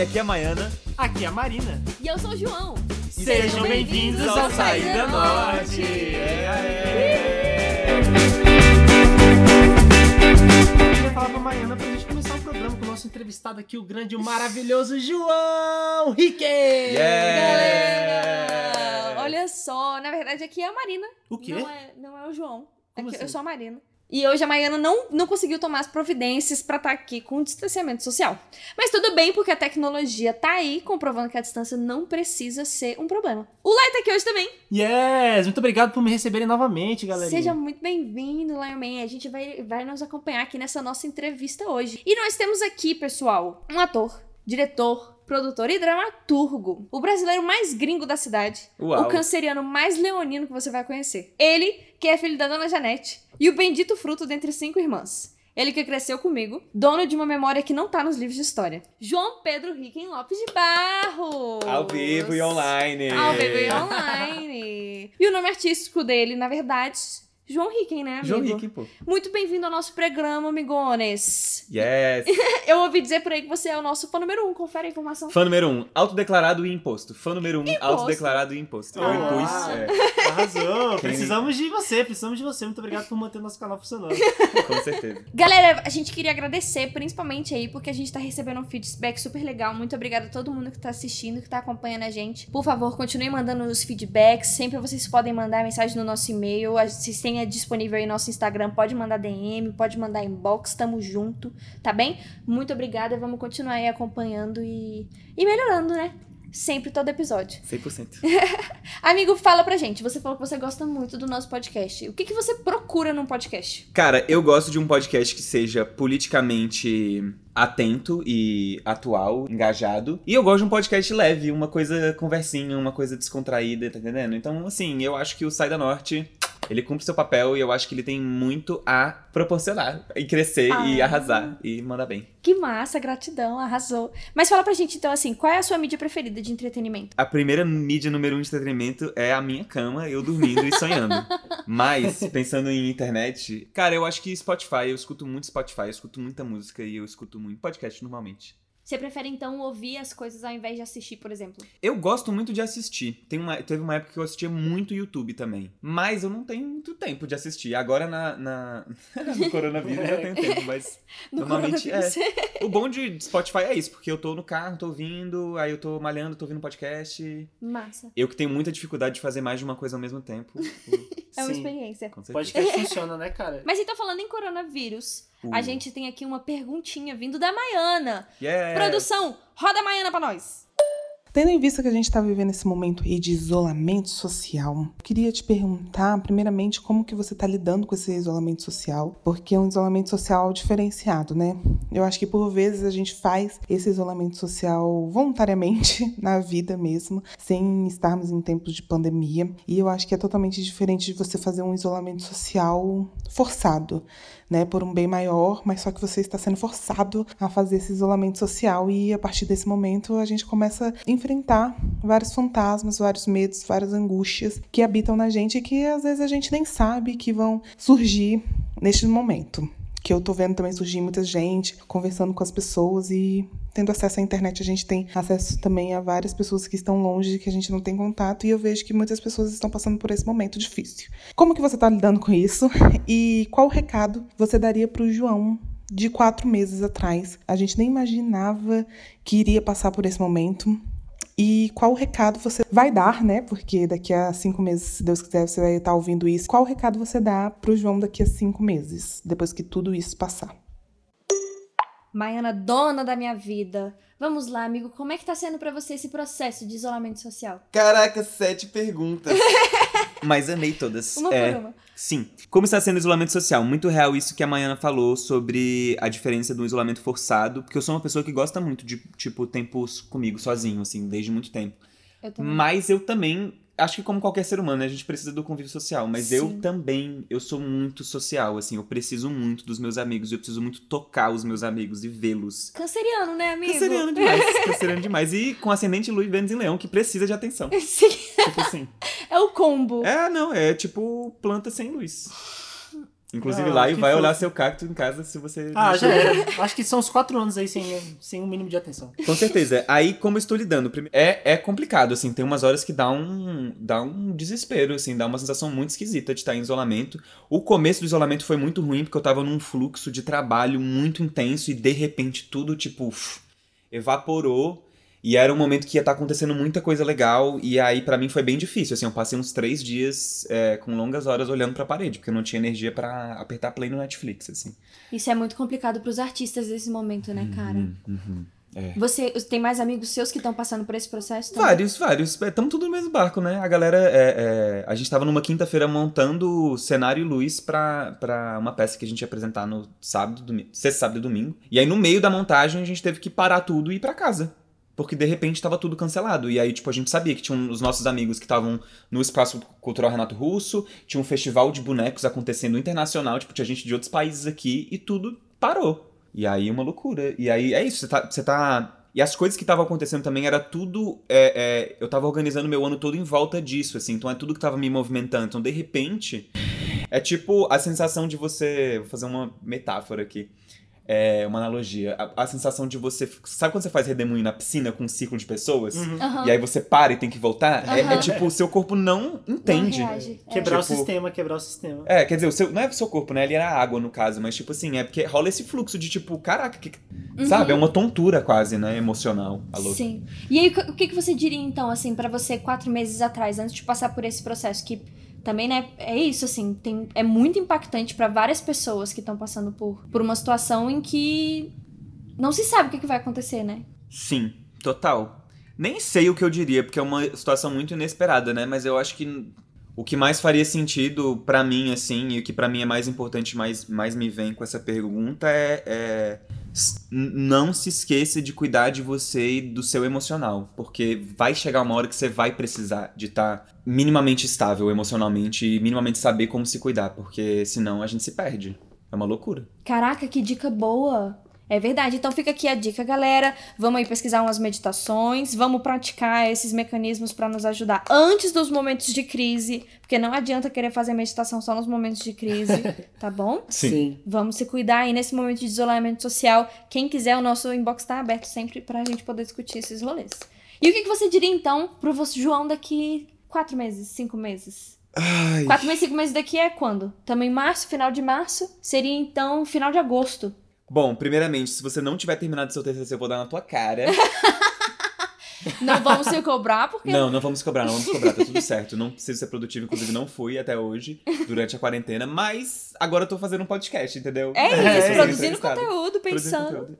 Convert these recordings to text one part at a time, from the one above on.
Oi, aqui é a Maiana. Aqui é a Marina. E eu sou o João. Sejam bem-vindos ao Saída Norte. Eu queria falar pra Maiana pra gente começar o programa com o nosso entrevistado aqui, o grande e o maravilhoso João Rique. Yeah! Galera, olha só, na verdade aqui é a Marina. O quê? Não é, não é o João. Como Aqui assim? Eu sou a Marina. E hoje a Maiana não, não conseguiu tomar as providências pra estar aqui com o distanciamento social. Mas tudo bem, porque a tecnologia tá aí, comprovando que a distância não precisa ser um problema. O Lai tá aqui hoje também. Yes! Muito obrigado por me receberem novamente, galera. Seja muito bem-vindo, Lion Man. A gente vai, vai nos acompanhar aqui nessa nossa entrevista hoje. E nós temos aqui, pessoal, um ator, diretor, produtor e dramaturgo. O brasileiro mais gringo da cidade. Uau. O canceriano mais leonino que você vai conhecer. Ele, que é filho da dona Janete. E o bendito fruto dentre cinco irmãs. Ele que cresceu comigo, dono de uma memória que não tá nos livros de história. João Pedro Riquem Lopes de Barros. Ao vivo e online. Ao vivo e online. E o nome artístico dele, na verdade, João Riquem, né, amigo? João Rick, pô. Muito bem-vindo ao nosso programa, amigones. Yes. Eu ouvi dizer por aí que você é o nosso fã número um. Confere a informação. Fã número um, autodeclarado e imposto. Fã número um, autodeclarado e imposto. Eu Ah. impus, é, Arrasou! Quem- Precisamos de você, precisamos de você. Muito obrigado por manter nosso canal funcionando. com certeza. Galera, a gente queria agradecer, principalmente aí, porque a gente tá recebendo um feedback super legal. Muito obrigada a todo mundo que tá assistindo, que tá acompanhando a gente. Por favor, continue mandando os feedbacks. Sempre vocês podem mandar mensagem no nosso e-mail. A- Vocês têm disponível aí nosso Instagram. Pode mandar DM, pode mandar inbox. Tamo junto, tá bem? Muito obrigada. Vamos continuar aí acompanhando e, e melhorando, né? Sempre, todo episódio. 100%. Amigo, fala pra gente. Você falou que você gosta muito do nosso podcast. O que, que você procura num podcast? Cara, eu gosto de um podcast que seja politicamente atento e atual, engajado. E eu gosto de um podcast leve, uma coisa conversinha, uma coisa descontraída, tá entendendo? Então, assim, eu acho que o Sai da Norte, ele cumpre seu papel e eu acho que ele tem muito a proporcionar e crescer e Ah. arrasar e mandar bem. Que massa, gratidão, arrasou. Mas fala pra gente então assim, qual é a sua mídia preferida de entretenimento? A primeira mídia número um de entretenimento é a minha cama, eu dormindo e sonhando. Mas, pensando em internet, cara, eu acho que Spotify, eu escuto muito Spotify, eu escuto muita música e eu escuto muito podcast normalmente. Você prefere então ouvir as coisas ao invés de assistir, por exemplo? Eu gosto muito de assistir. Tem uma, teve uma época que eu assistia muito YouTube também. Mas eu não tenho muito tempo de assistir. Agora na, na- no coronavírus eu tenho tempo, mas No Normalmente, coronavírus. o bom de Spotify é isso, porque eu tô no carro, tô ouvindo, aí eu tô malhando, tô ouvindo podcast. Massa. Eu que tenho muita dificuldade de fazer mais de uma coisa ao mesmo tempo. É uma Sim. experiência. Podcast funciona, né, cara? Mas então, falando em coronavírus, a Uh. gente tem aqui uma perguntinha vindo da Maiana. Yeah. Produção, roda a Maiana pra nós. Tendo em vista que a gente está vivendo esse momento aí de isolamento social, queria te perguntar, primeiramente, como que você está lidando com esse isolamento social, porque é um isolamento social diferenciado, né? Eu acho que por vezes a gente faz esse isolamento social voluntariamente na vida mesmo, sem estarmos em tempos de pandemia, e eu acho que é totalmente diferente de você fazer um isolamento social forçado, né, por um bem maior, mas só que você está sendo forçado a fazer esse isolamento social e a partir desse momento a gente começa enfrentar vários fantasmas, vários medos, várias angústias que habitam na gente e que às vezes a gente nem sabe que vão surgir neste momento. Que eu tô vendo também surgir muita gente conversando com as pessoas e tendo acesso à internet, a gente tem acesso também a várias pessoas que estão longe, que a gente não tem contato, e eu vejo que muitas pessoas estão passando por esse momento difícil. Como que você tá lidando com isso? E qual recado você daria pro João de quatro meses atrás? A gente nem imaginava que iria passar por esse momento. E qual recado você vai dar, né? Porque daqui a cinco meses, se Deus quiser, você vai estar ouvindo isso. Qual recado você dá pro João daqui a cinco meses, depois que tudo isso passar? Maiana, dona da minha vida. Vamos lá, amigo, como é que tá sendo pra você esse processo de isolamento social? Caraca, sete perguntas. Mas amei todas. Uma É, por uma. Sim. Como está sendo o isolamento social? Muito real isso que a Maiana falou sobre a diferença do isolamento forçado, porque eu sou uma pessoa que gosta muito de, tipo, tempos comigo, sozinho, assim, desde muito tempo. Eu também. Mas eu também, acho que como qualquer ser humano, né, a gente precisa do convívio social, mas eu Sim. também, eu sou muito social, assim, eu preciso muito dos meus amigos, eu preciso muito tocar os meus amigos e vê-los. Canceriano, né, amigo? Canceriano demais, canceriano demais. E com ascendente Lua e Vênus em Leão, que precisa de atenção. Sim, Tipo assim. é o combo. É, não, é tipo planta sem luz. Inclusive, Ah, lá e vai olhar seu cacto em casa se você. Ah, não já era. Acho que são uns quatro anos aí sem, sem um mínimo de atenção. Com certeza. Aí, como eu estou lidando? É, é complicado, assim. Tem umas horas que dá um, dá um desespero, assim. Dá uma sensação muito esquisita de estar em isolamento. O começo do isolamento foi muito ruim, porque eu tava num fluxo de trabalho muito intenso e, de repente, tudo, tipo, uf, evaporou. E era um momento que ia estar acontecendo muita coisa legal. E aí, pra mim, foi bem difícil, assim. Eu passei uns três dias é, com longas horas olhando pra parede, porque eu não tinha energia pra apertar play no Netflix, assim. Isso é muito complicado pros artistas nesse momento, né, cara? Uhum, uhum. Você tem mais amigos seus que estão passando por esse processo também? Vários, vários. Estamos tudo no mesmo barco, né? A galera. é, é, a gente tava numa quinta-feira montando cenário e luz pra, pra uma peça que a gente ia apresentar no sábado, domingo, sexta, sábado e domingo. E aí, no meio da montagem, a gente teve que parar tudo e ir pra casa. Porque de repente tava tudo cancelado. E aí, tipo, a gente sabia que tinha um- os nossos amigos que estavam no Espaço Cultural Renato Russo, tinha um festival de bonecos acontecendo internacional, tipo, tinha gente de outros países aqui e tudo parou. E aí, uma loucura. E aí, é isso, você tá. Você tá e as coisas que estavam acontecendo também era tudo. é, é, eu tava organizando meu ano todo em volta disso, assim. Então é tudo que tava me movimentando. Então, de repente, é tipo a sensação de você. Vou fazer uma metáfora aqui. É, uma analogia. A, a sensação de você. Sabe quando você faz redemoinho na piscina com um círculo de pessoas? Aham. E aí você para e tem que voltar? É- É, Aham. tipo, o seu corpo não entende. Não reage. É. Quebrar o Tipo- sistema, quebrar o sistema. É, quer dizer, o seu, não é o seu corpo, né? Ali era água, no caso, mas tipo assim, é porque rola esse fluxo de tipo, caraca, que, sabe? É uma tontura quase, né? Emocional. A louca. Sim. E aí, o que que você diria, então, assim, pra você quatro meses atrás, antes de passar por esse processo? Que também, né, é isso, assim, tem, é muito impactante pra várias pessoas que estão passando por, por uma situação em que não se sabe o que, que vai acontecer, né? Sim, total. Nem sei o que eu diria, porque é uma situação muito inesperada, né? Mas eu acho que o que mais faria sentido pra mim, assim, e o que pra mim é mais importante, mais, mais me vem com essa pergunta é, é não se esqueça de cuidar de você e do seu emocional, porque vai chegar uma hora que você vai precisar de estar minimamente estável emocionalmente e minimamente saber como se cuidar, porque senão a gente se perde. É uma loucura. Caraca, que dica boa! É verdade. Então fica aqui a dica, galera. Vamos aí pesquisar umas meditações, vamos praticar esses mecanismos pra nos ajudar antes dos momentos de crise, porque não adianta querer fazer meditação só nos momentos de crise, tá bom? Vamos se cuidar aí nesse momento de isolamento social. Quem quiser, o nosso inbox tá aberto sempre pra gente poder discutir esses rolês. E o que, que você diria então pro você, João daqui quatro meses, cinco meses? Ai. Quatro meses, cinco meses daqui é quando? Estamos em março, final de março. Seria então final de agosto. Bom, primeiramente, se você não tiver terminado seu TCC, eu vou dar na tua cara. Não vamos se cobrar, porque. Não, não vamos cobrar, não vamos cobrar, tá tudo certo. Não preciso ser produtivo, inclusive não fui até hoje, durante a quarentena, mas agora eu tô fazendo um podcast, entendeu? É isso, sendo produzindo conteúdo, Produzindo pensando. conteúdo.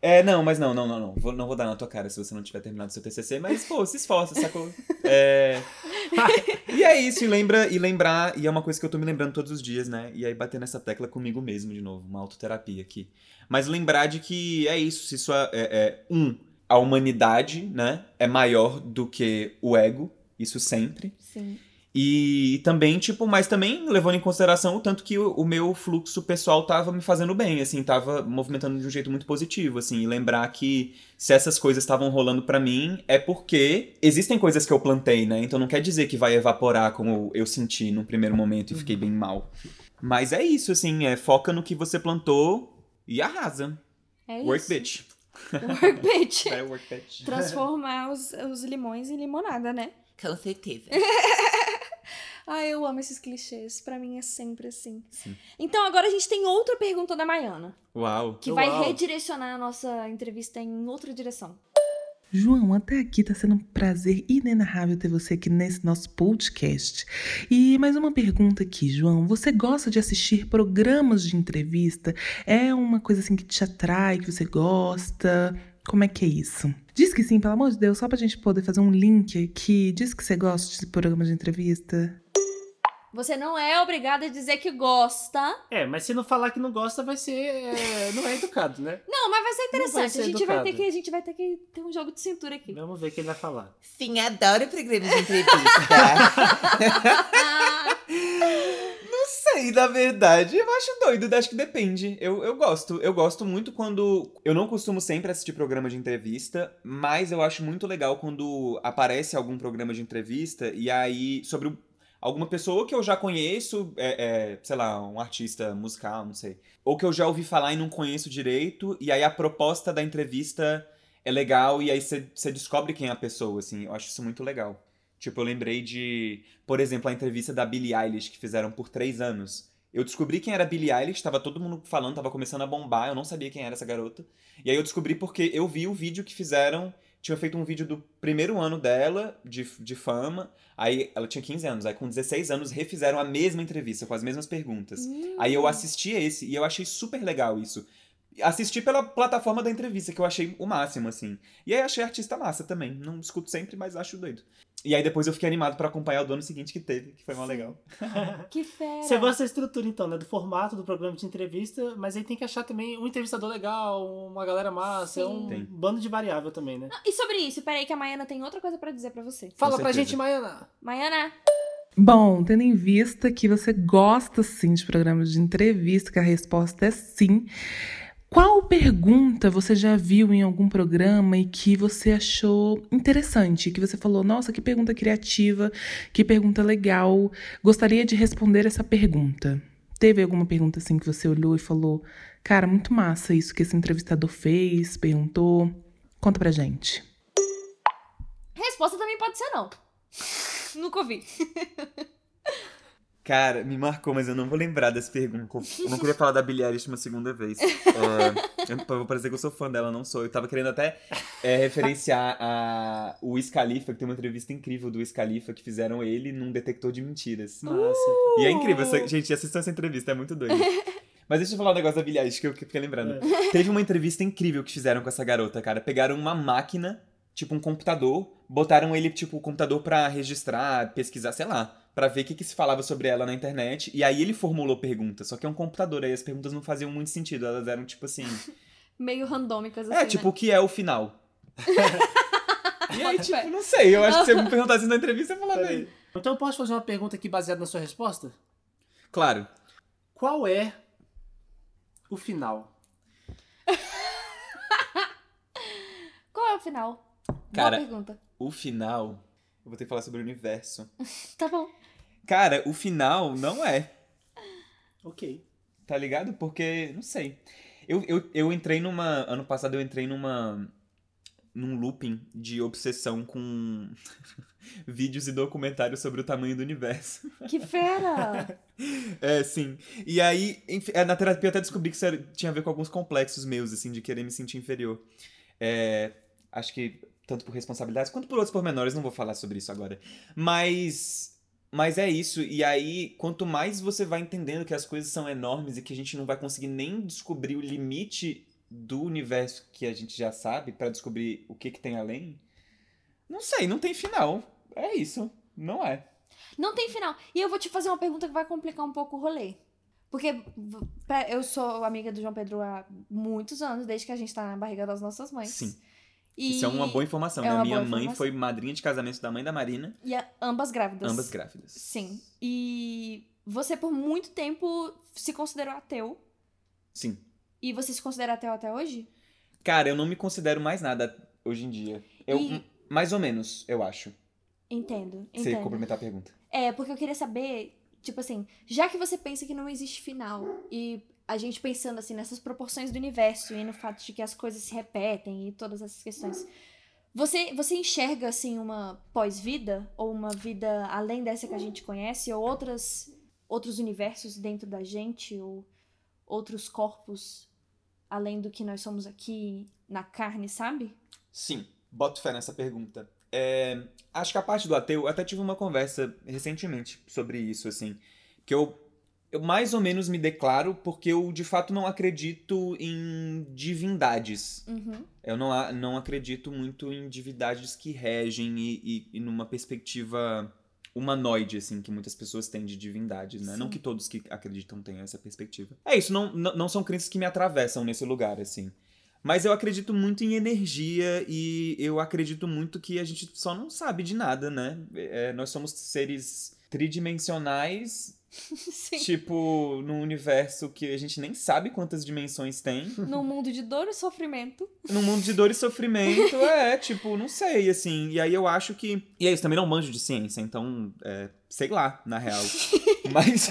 É, não, mas não, não, não, não. Vou, não vou dar na tua cara se você não tiver terminado seu TCC, mas, pô, se esforça, sacou? É... e é isso, e lembra, e lembrar, e é uma coisa que eu tô me lembrando todos os dias, né? E aí bater nessa tecla comigo mesmo de novo, uma autoterapia aqui. Mas lembrar de que é isso, se sua. É, é, um, a humanidade, né, é maior do que o ego, isso sempre. Sim. E também, tipo, mas também levando em consideração o tanto que o, o meu fluxo pessoal tava me fazendo bem, assim, tava movimentando de um jeito muito positivo, assim, e lembrar que se essas coisas estavam rolando pra mim é porque existem coisas que eu plantei, né? Então não quer dizer que vai evaporar como eu senti no primeiro momento e fiquei bem mal. Mas é isso, assim, é foca no que você plantou e arrasa. É Work isso. bitch. Work bitch. É work bitch. Transformar os, os limões em limonada, né? Com certeza. Ah, eu amo esses clichês. Pra mim é sempre assim. Sim. Então agora a gente tem outra pergunta da Maiana, Uau. que vai Uau. redirecionar a nossa entrevista em outra direção. João, até aqui tá sendo um prazer inenarrável ter você aqui nesse nosso podcast. E mais uma pergunta aqui, João. Você gosta de assistir programas de entrevista? É uma coisa assim que te atrai, que você gosta? Como é que é isso? Diz que sim, pelo amor de Deus, só pra gente poder fazer um link aqui. Diz que você gosta de programas de entrevista. Você não é obrigada a dizer que gosta. É, mas se não falar que não gosta, vai ser. é, não é educado, né? Não, mas vai ser Não vai interessante. ser a, gente vai ter que, a gente vai ter que ter um jogo de cintura aqui. Vamos ver o que ele vai falar. Sim, adoro programas de entrevista. Não sei, na verdade. Eu acho doido, acho que depende. Eu, eu gosto. Eu gosto muito quando. Eu não costumo sempre assistir programa de entrevista, mas eu acho muito legal quando aparece algum programa de entrevista e aí. Sobre o. alguma pessoa que eu já conheço, é, é, sei lá, um artista musical, não sei. Ou que eu já ouvi falar e não conheço direito, e aí a proposta da entrevista é legal, e aí você descobre quem é a pessoa, assim. Eu acho isso muito legal. Tipo, eu lembrei de, por exemplo, a entrevista da Billie Eilish, que fizeram por três anos. Eu descobri quem era a Billie Eilish, tava todo mundo falando, tava começando a bombar, eu não sabia quem era essa garota. E aí eu descobri porque eu vi o vídeo que fizeram tinha feito um vídeo do primeiro ano dela, de, de fama. Aí ela tinha 15 anos. Aí com 16 anos refizeram a mesma entrevista, com as mesmas perguntas. Aí eu assisti esse e eu achei super legal isso. Assisti pela plataforma da entrevista, que eu achei o máximo, assim. E aí achei artista massa também. Não escuto sempre, mas acho doido. E aí depois eu fiquei animado pra acompanhar o do ano seguinte que teve, que foi mó legal. Que fera. Você gosta da estrutura, então, né? Do formato do programa de entrevista, mas aí tem que achar também um entrevistador legal, uma galera massa, é Sim. um Tem. bando de variável também, né? Não, E sobre isso, peraí que a Maiana tem outra coisa pra dizer pra você. Fala pra gente, Maiana. Maiana, Bom, tendo em vista que você gosta sim de programas de entrevista, que a resposta é sim. Qual pergunta você já viu em algum programa e que você achou interessante? Que você falou, nossa, que pergunta criativa, que pergunta legal, gostaria de responder essa pergunta. Teve alguma pergunta assim que você olhou e falou, cara, muito massa isso que esse entrevistador fez, perguntou? Conta pra gente. resposta também pode ser não. Nunca ouvi. Cara, me marcou, mas eu não vou lembrar dessa pergunta. Eu não queria falar da Billie Eilish uma segunda vez. É, eu vou parecer que eu sou fã dela, não sou. Eu tava querendo até é, referenciar a, o Wiz Khalifa, que tem uma entrevista incrível do Wiz Khalifa, que fizeram ele num detector de mentiras. Massa. E é incrível, essa, gente, assistam essa entrevista, é muito doido. Mas deixa eu falar um negócio da Billie Eilish que eu fiquei lembrando. Teve uma entrevista incrível que fizeram com essa garota, cara. Pegaram uma máquina, tipo um computador, botaram ele, tipo, o computador pra registrar, pesquisar, sei lá, pra ver o que, que se falava sobre ela na internet. E aí ele formulou perguntas, só que é um computador, aí as perguntas não faziam muito sentido. Elas eram, tipo assim. Meio randômicas assim, É, tipo, né? o que é o final? e aí, tipo, fé. não sei. Eu acho que se você me perguntasse na entrevista, eu falava. Peraí. Então eu posso fazer uma pergunta aqui baseada na sua resposta? Claro. Qual é o final? Qual é o final? Cara- Boa pergunta. O final. Eu vou ter que falar sobre o universo. Tá bom. Cara, o final não é. Ok. Tá ligado? Porque, não sei. Eu, eu, eu entrei numa. Ano passado eu entrei numa. num looping de obsessão com vídeos e documentários sobre o tamanho do universo. Que fera! É, sim. E aí, enfim, é, na terapia eu até descobri que isso tinha a ver com alguns complexos meus, assim, de querer me sentir inferior. É, acho que tanto por responsabilidades quanto por outros pormenores, não vou falar sobre isso agora. Mas. Mas é isso, e aí, quanto mais você vai entendendo que as coisas são enormes e que a gente não vai conseguir nem descobrir o limite do universo que a gente já sabe pra descobrir o que, que tem além, não sei, não tem final. É isso, não é. Não tem final. E eu vou te fazer uma pergunta que vai complicar um pouco o rolê. Porque eu sou amiga do João Pedro há muitos anos, desde que a gente tá na barriga das nossas mães. Sim. E... Isso é uma boa informação, é né? Minha mãe informação. foi madrinha de casamento da mãe da Marina, E a- ambas grávidas. ambas grávidas. Sim. E você por muito tempo se considerou ateu. Sim. E você se considera ateu até hoje? Cara, eu não me considero mais nada hoje em dia. Eu, E- Mais ou menos, eu acho. Entendo, entendo. complementar a pergunta. É, porque eu queria saber, tipo assim, já que você pensa que não existe final, e a gente pensando assim nessas proporções do universo e no fato de que as coisas se repetem e todas essas questões, você, você enxerga assim uma pós-vida ou uma vida além dessa que a gente conhece ou outras outros universos dentro da gente ou outros corpos além do que nós somos aqui na carne, sabe? Sim, boto fé nessa pergunta. É, acho que a parte do ateu, eu até tive uma conversa recentemente sobre isso, assim. Que eu, eu mais ou menos me declaro porque eu de fato não acredito em divindades. Uhum. Eu não, não acredito muito em divindades que regem e, e, e numa perspectiva humanoide, assim, que muitas pessoas têm de divindades, né? Sim. Não que todos que acreditam tenham essa perspectiva. É isso, não, não, não são crenças que me atravessam nesse lugar, assim. Mas eu acredito muito em energia e eu acredito muito que a gente só não sabe de nada, né? É, nós somos seres tridimensionais, Sim. tipo, num universo que a gente nem sabe quantas dimensões tem. Num mundo de dor e sofrimento. Num mundo de dor e sofrimento, é, tipo, não sei, assim. E aí eu acho que. E é isso, também não manjo de ciência, então, é, sei lá, na real. mas,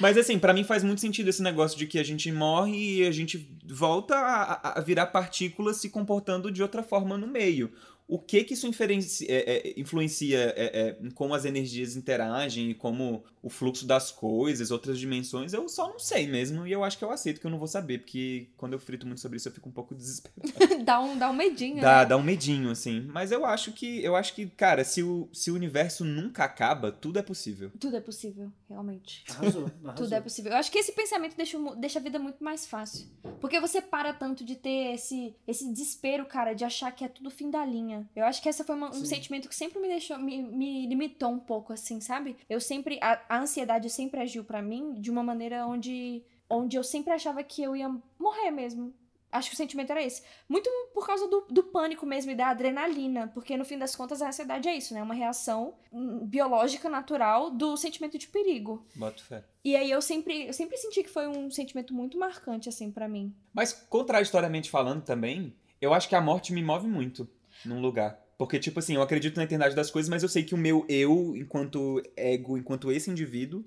mas, assim, pra mim faz muito sentido esse negócio de que a gente morre e a gente volta a, a- a virar partículas se comportando de outra forma no meio. O que que isso inferenci- é, é, influencia é, é, em como as energias interagem e como o fluxo das coisas, outras dimensões, eu só não sei mesmo. E eu acho que eu aceito que eu não vou saber, porque quando eu frito muito sobre isso eu fico um pouco desesperado. dá, um, dá um medinho, Dá, né? dá um medinho, assim. Mas eu acho que, eu acho que, cara, se o, se o universo nunca acaba, tudo é possível. Tudo é possível, realmente. Arrasou, arrasou. Tudo é possível. Eu acho que esse pensamento deixa, deixa a vida muito mais fácil. Porque você para tanto de ter esse, esse desespero, cara, de achar que é tudo fim da linha. Eu acho que essa foi uma- um sentimento que sempre me deixou, me, me limitou um pouco, assim, sabe? Eu sempre. A, a ansiedade sempre agiu pra mim de uma maneira onde, onde eu sempre achava que eu ia morrer mesmo. Acho que o sentimento era esse. Muito por causa do, do pânico mesmo e da adrenalina. Porque no fim das contas a ansiedade é isso, né? Uma reação hum, biológica natural do sentimento de perigo. Boto fé. E aí eu sempre, eu sempre senti que foi um sentimento muito marcante, assim, pra mim. Mas, contraditoriamente falando também, eu acho que a morte me move muito num lugar. Porque, tipo assim, eu acredito na eternidade das coisas, mas eu sei que o meu eu, enquanto ego, enquanto esse indivíduo,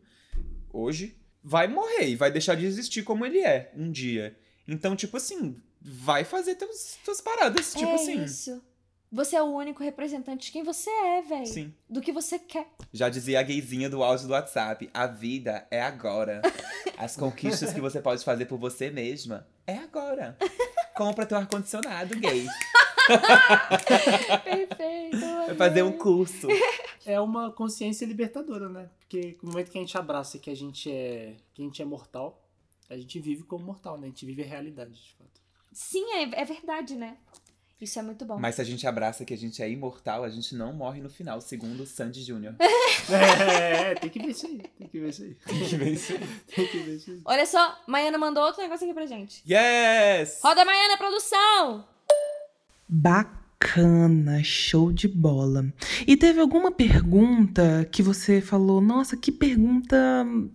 hoje, vai morrer e vai deixar de existir como ele é um dia. Então, tipo assim, vai fazer teus, tuas paradas. Tipo é assim. isso. Você é o único representante de quem você é, velho. Sim. Do que você quer. Já dizia a gayzinha do áudio do WhatsApp: a vida é agora. As conquistas que você pode fazer por você mesma é agora. Compra teu ar-condicionado, gay. Perfeito. Vai fazer um curso. É uma consciência libertadora, né? Porque no momento que a gente abraça que a gente é, que a gente é mortal, a gente vive como mortal, né? A gente vive a realidade, de fato. Sim, é, é verdade, né? Isso é muito bom. Mas se a gente abraça que a gente é imortal, a gente não morre no final, segundo o Sandy Júnior. É, tem que ver isso aí. Tem que ver isso aí. Tem que ver isso. Tem que ver isso aí. Olha só, Maiana mandou outro negócio aqui pra gente. Yes! Roda Maiana, produção! Bacana, show de bola. E teve alguma pergunta que você falou, nossa, que pergunta,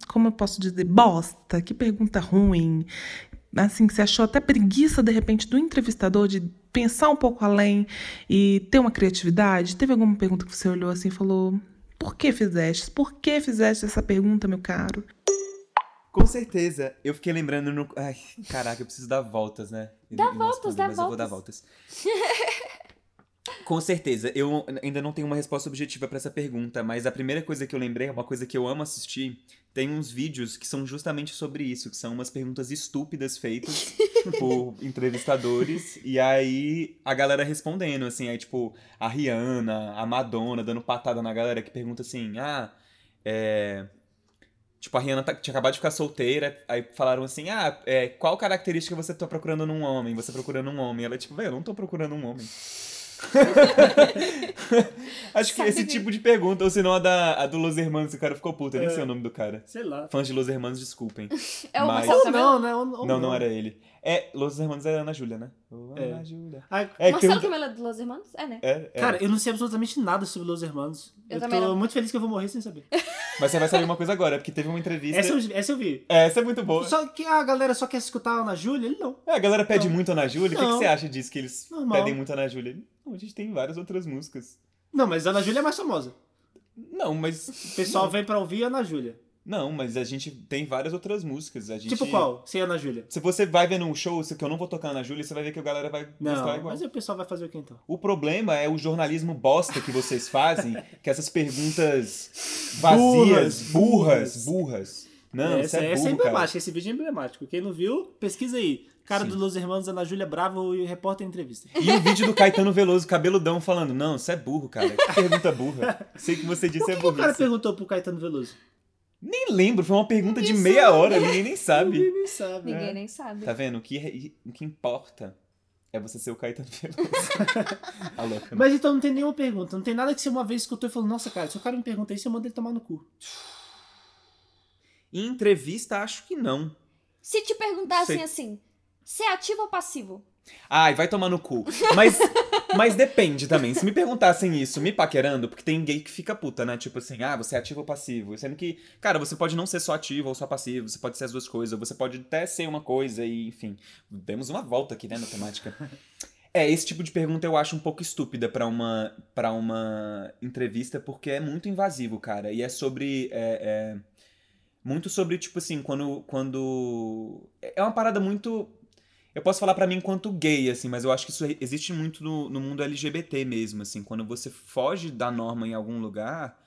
como eu posso dizer, bosta, que pergunta ruim. Assim, que você achou até preguiça, de repente, do entrevistador de pensar um pouco além e ter uma criatividade? Teve alguma pergunta que você olhou assim e falou, por que fizeste? Por que fizeste essa pergunta, meu caro? Com certeza. Eu fiquei lembrando no. Ai, caraca, eu preciso dar voltas, né? Dá E não voltas, dá mas eu vou dar voltas. Com certeza, eu ainda não tenho uma resposta objetiva pra essa pergunta, mas a primeira coisa que eu lembrei é uma coisa que eu amo assistir. Tem uns vídeos que são justamente sobre isso, que são umas perguntas estúpidas feitas por entrevistadores, e aí a galera respondendo, assim, aí tipo, a Rihanna, a Madonna dando patada na galera que pergunta assim, ah, é. Tipo, a Rihanna tá- tinha acabado de ficar solteira, aí falaram assim, ah, é, qual característica você tá procurando num homem? Você procurando um homem. Ela, tipo, velho, eu não tô procurando um homem. Acho que Sabe esse que- tipo de pergunta, ou senão a, da, a do Los Hermanos, o cara ficou puto, eu nem É. sei o nome do cara. Sei lá. Fãs de Los Hermanos, desculpem. É o Mas- Marcelo não, né? Ou, ou não, não era ele. É, Los Hermanos é Ana Júlia, né? É. Ana Júlia. Ah, É, que tem Marcelo Camelo é de Los Hermanos? É, né? é, é. Cara, eu não sei absolutamente nada sobre Los Hermanos. Eu Eu, também tô não. muito feliz que eu vou morrer sem saber. Mas você vai saber uma coisa agora, porque teve uma entrevista. Essa, eu, essa eu vi. Essa é muito boa. Só que a galera só quer escutar a Ana Júlia? Ele não. É, a galera pede Não. muito Ana Júlia. O que, que Não. você acha disso? Que eles Normal. pedem muito Ana Júlia? Não, a gente tem várias outras músicas. Não, mas a Ana Júlia é mais famosa. Não, mas. O pessoal vem pra ouvir a Ana Júlia. Não, mas a gente tem várias outras músicas. A gente... Tipo qual? Sem a Ana Júlia. Se você vai ver num show que eu não vou tocar Ana Júlia, você vai ver que a galera vai gostar Não, igual. mas o pessoal vai fazer o que então? O problema é o jornalismo bosta que vocês fazem, que essas perguntas vazias, burras, Burras, burras. Não, essa, é essa burro, é emblemática, esse vídeo é emblemático. Quem não viu, pesquisa aí. Cara Sim. do Los Hermanos, Ana Júlia Bravo e o repórter em entrevista. E o vídeo do Caetano Veloso, cabeludão, falando, não, isso é burro, cara. Que pergunta burra. Sei que você disse é que, que o cara perguntou pro Caetano Veloso? Nem lembro, foi uma pergunta de meia hora, ninguém nem sabe. Ninguém nem sabe. Ninguém É. nem sabe. Tá vendo? O que, o que importa é você ser o Caetano Veloso. A louca. né? Mas então não tem nenhuma pergunta. Não tem nada que você uma vez escutou e falou, nossa, cara, se o cara me pergunta isso, eu mando ele tomar no cu. Em entrevista, acho que não. Se te perguntassem Sei. assim, você é ativo ou passivo? Ai, vai tomar no cu. Mas, mas depende também. Se me perguntassem isso, me paquerando, porque tem gay que fica puta, né? Tipo assim, ah, você é ativo ou passivo? Sendo que, cara, você pode não ser só ativo ou só passivo, você pode ser as duas coisas, você pode até ser uma coisa e, enfim. Demos uma volta aqui, né, na temática. É, esse tipo de pergunta eu acho um pouco estúpida pra uma, pra uma entrevista, porque é muito invasivo, cara. E é sobre. É, é, muito sobre, tipo assim, quando. quando É uma parada muito. Eu posso falar pra mim enquanto gay, assim, mas eu acho que isso existe muito no, no mundo LGBT mesmo, assim. Quando você foge da norma em algum lugar,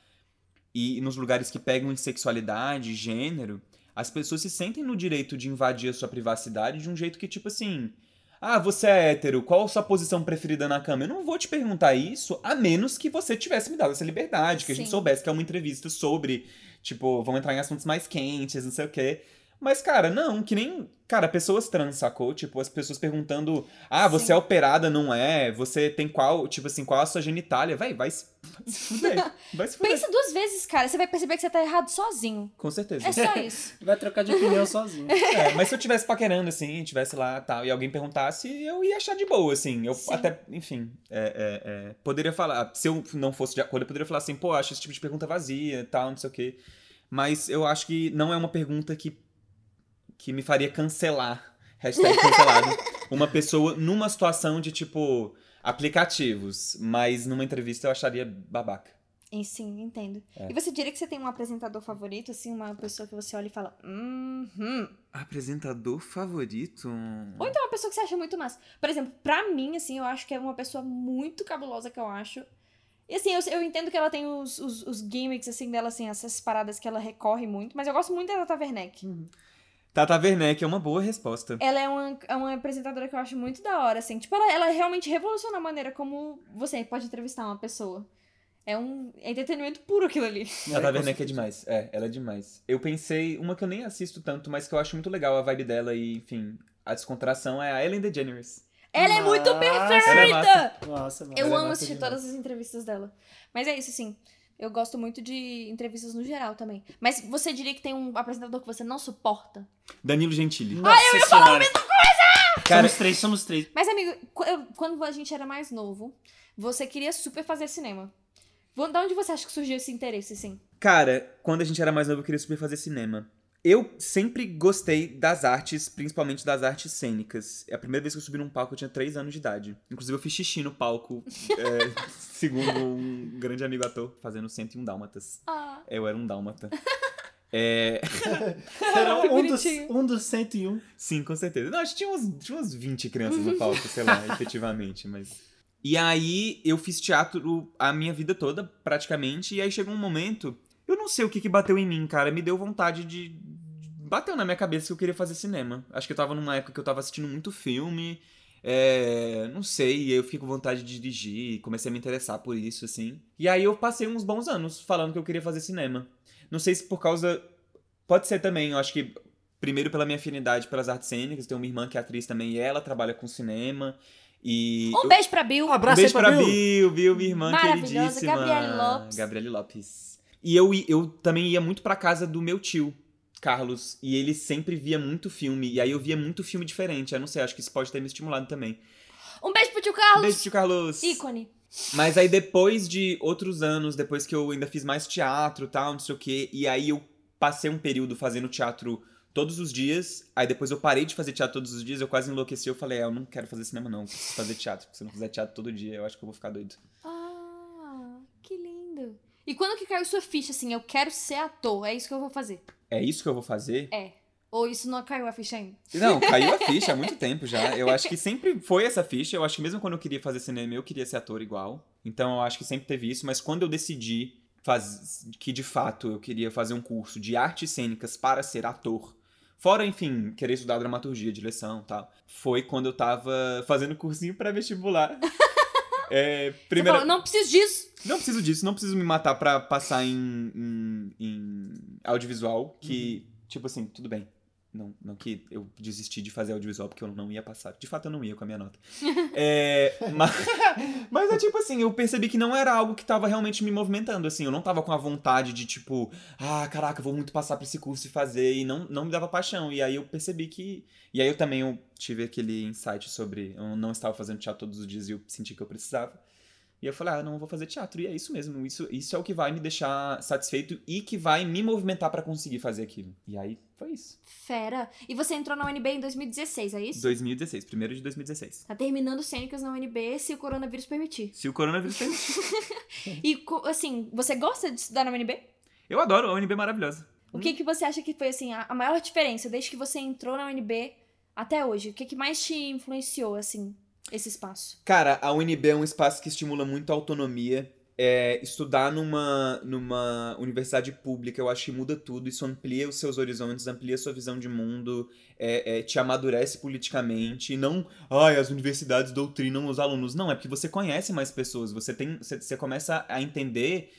e nos lugares que pegam em sexualidade, gênero, as pessoas se sentem no direito de invadir a sua privacidade de um jeito que, tipo assim. Ah, você é hétero, qual a sua posição preferida na cama? Eu não vou te perguntar isso, a menos que você tivesse me dado essa liberdade, que a gente Sim. soubesse que é uma entrevista sobre, tipo, vão entrar em assuntos mais quentes, não sei o quê. Mas, cara, não, que nem. Cara, pessoas trans, sacou? Tipo, as pessoas perguntando: Ah, você Sim. é operada, não é? Você tem qual, tipo assim, qual a sua genitália? Véi, vai se, vai se fuder. Vai se fuder. Pensa duas vezes, cara. Você vai perceber que você tá errado sozinho. Com certeza. É só isso. Vai trocar de opinião sozinho. É, mas se eu tivesse paquerando, assim, tivesse lá tal, e alguém perguntasse, eu ia achar de boa, assim. Eu Sim. até, enfim, é, é, é, poderia falar. Se eu não fosse de acordo, eu poderia falar assim, pô, acho esse tipo de pergunta vazia e tal, não sei o quê. Mas eu acho que não é uma pergunta que, que me faria cancelar. Hashtag cancelado. uma pessoa numa situação de, tipo, aplicativos. Mas numa entrevista eu acharia babaca. E sim, entendo. É. E você diria que você tem um apresentador favorito, assim, uma pessoa que você olha e fala, hum, Apresentador favorito? Ou então uma pessoa que você acha muito massa. Por exemplo, pra mim, assim, eu acho que é uma pessoa muito cabulosa que eu acho. E assim, eu, eu entendo que ela tem os, os, os gimmicks, assim, dela, assim, essas paradas que ela recorre muito, mas eu gosto muito da Tata Werneck. Tata Werneck é uma boa resposta. Ela é uma, é uma apresentadora que eu acho muito da hora, assim. Tipo, ela, ela realmente revoluciona a maneira como você pode entrevistar uma pessoa. É um é entretenimento puro aquilo ali. Tata Werneck é demais. É, ela é demais. Eu pensei, uma que eu nem assisto tanto, mas que eu acho muito legal a vibe dela e, enfim, a descontração é a Ellen DeGeneres. Ela é muito Nossa. Ela é perfeita! massa. Nossa, mano. Eu Ela é amo massa assistir demais. todas as entrevistas dela. Mas é isso, assim. Eu gosto muito de entrevistas no geral também. Mas você diria que tem um apresentador que você não suporta? Danilo Gentili. Nossa eu ia falar a mesma Cara- Cara, somos três, somos três. Mas, amigo, quando a gente era mais novo, você queria super fazer cinema. Da onde você acha que surgiu esse interesse, assim? Cara, quando a gente era mais novo, eu queria super fazer cinema. Eu sempre gostei das artes, principalmente das artes cênicas. É a primeira vez que eu subi num palco, eu tinha 3 anos de idade. Inclusive, eu fiz xixi no palco, é, segundo um grande amigo ator, fazendo 101 Dálmatas. Ah, Eu era um dálmata. É, Era Que um dos, um dos 101. Sim, com certeza. Não, acho que tinha uns, tinha uns 20 crianças no palco, sei lá, efetivamente, mas. E aí eu fiz teatro a minha vida toda, praticamente, e aí chegou um momento. Eu não sei o que, que bateu em mim, cara. Me deu vontade de. Bateu na minha cabeça que eu queria fazer cinema. Acho que eu tava numa época que eu tava assistindo muito filme. É, não sei, e eu fiquei com vontade de dirigir, comecei a me interessar por isso, assim. E aí eu passei uns bons anos falando que eu queria fazer cinema. Não sei se por causa. Pode ser também, eu acho que primeiro pela minha afinidade pelas artes cênicas, tenho uma irmã que é atriz também e ela trabalha com cinema. E. um eu- beijo pra Bill. Um um abraço beijo aí pra pra Bill. Bill, Bill, minha irmã Maravilhosa, queridíssima. Gabriele Lopes. Gabriele Lopes. E eu, eu também ia muito pra casa do meu tio, Carlos, e ele sempre via muito filme, e aí eu via muito filme diferente. Eu não sei, acho que isso pode ter me estimulado também. Um beijo pro tio Carlos. Beijo, tio Carlos. Ícone. Mas aí depois de outros anos, depois que eu ainda fiz mais teatro e tal, não sei o quê, e aí eu passei um período fazendo teatro todos os dias, aí depois eu parei de fazer teatro todos os dias, eu quase enlouqueci, eu falei, é, eu não quero fazer cinema não, eu preciso fazer teatro, porque se eu não fizer teatro todo dia, eu acho que eu vou ficar doido. Ah. E quando que caiu sua ficha, assim, eu quero ser ator, é isso que eu vou fazer? É isso que eu vou fazer? É. Ou isso não caiu a ficha ainda? Não, caiu a ficha há muito tempo já. Eu acho que sempre foi essa ficha. Eu acho que mesmo quando eu queria fazer cinema, eu queria ser ator igual. Então eu acho que sempre teve isso. Mas quando eu decidi faz... que de fato eu queria fazer um curso de artes cênicas para ser ator, fora, enfim, querer estudar dramaturgia, direção e tal, foi quando eu tava fazendo cursinho pré-vestibular. É, primeira... falou, não preciso disso. Não preciso disso, não preciso me matar pra passar em, em, em audiovisual, que, tipo assim, tudo bem. Não, não que eu desisti de fazer audiovisual porque eu não ia passar. De fato, eu não ia com a minha nota. É, mas, mas é tipo assim, eu percebi que não era algo que tava realmente me movimentando, assim. Eu não tava com a vontade de, tipo, ah, caraca, vou muito passar por esse curso e fazer. E não, não me dava paixão. E aí eu percebi que... E aí eu também eu tive aquele insight sobre... Eu não estava fazendo teatro todos os dias e eu senti que eu precisava. E eu falei, ah, não, vou fazer teatro. E é isso mesmo. Isso, isso é o que vai me deixar satisfeito e que vai me movimentar pra conseguir fazer aquilo. E aí foi isso. Fera. E você entrou na UNB em 2016, é isso? 2016, primeiro de 2016. Tá terminando cênicas na UNB se o coronavírus permitir. Se o coronavírus permitir. E, assim, você gosta de estudar na UNB? Eu adoro, a UNB é maravilhosa. O que, que você acha que foi, assim, a a maior diferença desde que você entrou na UNB até hoje? O que, que mais te influenciou, assim, esse espaço? Cara, a UNB é um espaço que estimula muito a autonomia. É, estudar numa, numa universidade pública, eu acho que muda tudo. Isso amplia os seus horizontes, amplia a sua visão de mundo, é, é, te amadurece politicamente. E não, ai, as universidades doutrinam os alunos. Não, é porque você conhece mais pessoas. Você, tem, você, você começa a entender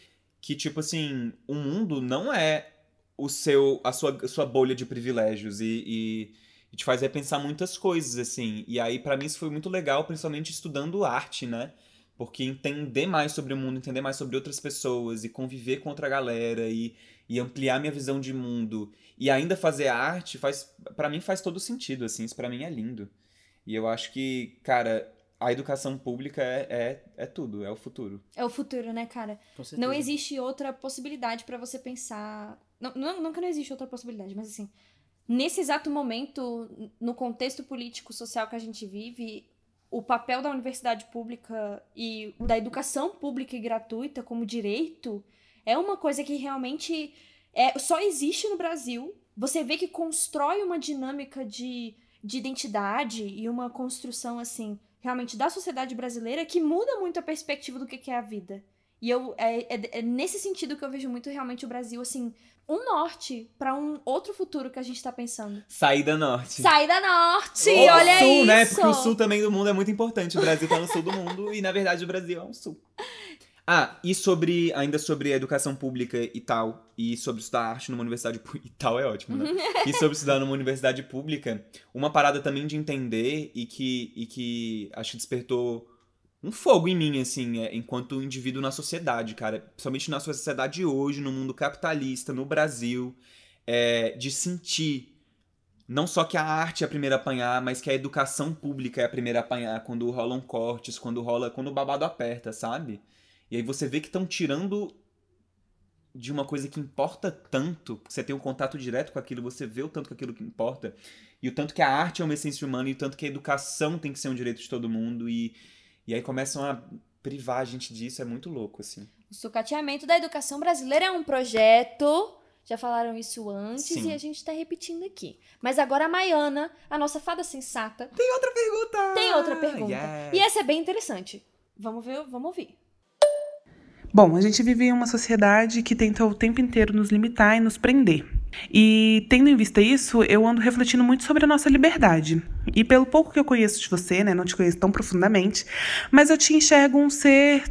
que, tipo assim, o mundo não é o seu, a sua, a sua bolha de privilégios. E, e, e te faz repensar muitas coisas, assim. E aí, pra mim, isso foi muito legal, principalmente estudando arte, né? Porque entender mais sobre o mundo, entender mais sobre outras pessoas e conviver com outra galera e, e ampliar minha visão de mundo e ainda fazer arte, faz para mim faz todo sentido, assim, isso pra mim é lindo. E eu acho que, cara, a educação pública é, é, é tudo, é o futuro. É o futuro, né, cara? Não existe outra possibilidade pra você pensar. Não, não, não que não existe outra possibilidade, mas assim, nesse exato momento, no contexto político social que a gente vive, o papel da universidade pública e da educação pública e gratuita como direito é uma coisa que realmente é, só existe no Brasil. Você vê que constrói uma dinâmica de, de identidade e uma construção, assim, realmente da sociedade brasileira que muda muito a perspectiva do que que é a vida. E eu é, é- é nesse sentido que eu vejo muito realmente o Brasil, assim, um norte pra um outro futuro que a gente tá pensando. Saída norte. Saída norte! Ou olha sul, isso! né? Porque o sul também do mundo é muito importante. O Brasil tá no sul do mundo e, na verdade, o Brasil é um sul. Ah, e sobre, ainda sobre a educação pública e tal, e sobre estudar arte numa universidade pu- e tal é ótimo, né? e sobre estudar numa universidade pública, uma parada também de entender e que, e que acho que despertou um fogo em mim, assim, é, enquanto indivíduo na sociedade, cara. Principalmente na sociedade hoje, no mundo capitalista, no Brasil, é, de sentir não só que a arte é a primeira a apanhar, mas que a educação pública é a primeira a apanhar quando rolam cortes, quando rola, quando o babado aperta, sabe? E aí você vê que estão tirando de uma coisa que importa tanto, você tem um contato direto com aquilo, você vê o tanto que aquilo que importa, e o tanto que a arte é uma essência humana, e o tanto que a educação tem que ser um direito de todo mundo, e, e aí começam a privar a gente disso, é muito louco, assim. O sucateamento da educação brasileira é um projeto. Já falaram isso antes Sim. e a gente tá repetindo aqui. Mas agora a Maiana, a nossa fada sensata, Tem outra pergunta! tem outra pergunta. Yes. E essa é bem interessante. Vamos ver, vamos ouvir. Bom, a gente vive em uma sociedade que tenta o tempo inteiro nos limitar e nos prender. E tendo em vista isso, eu ando refletindo muito sobre a nossa liberdade. E pelo pouco que eu conheço de você, né, não te conheço tão profundamente, mas eu te enxergo um ser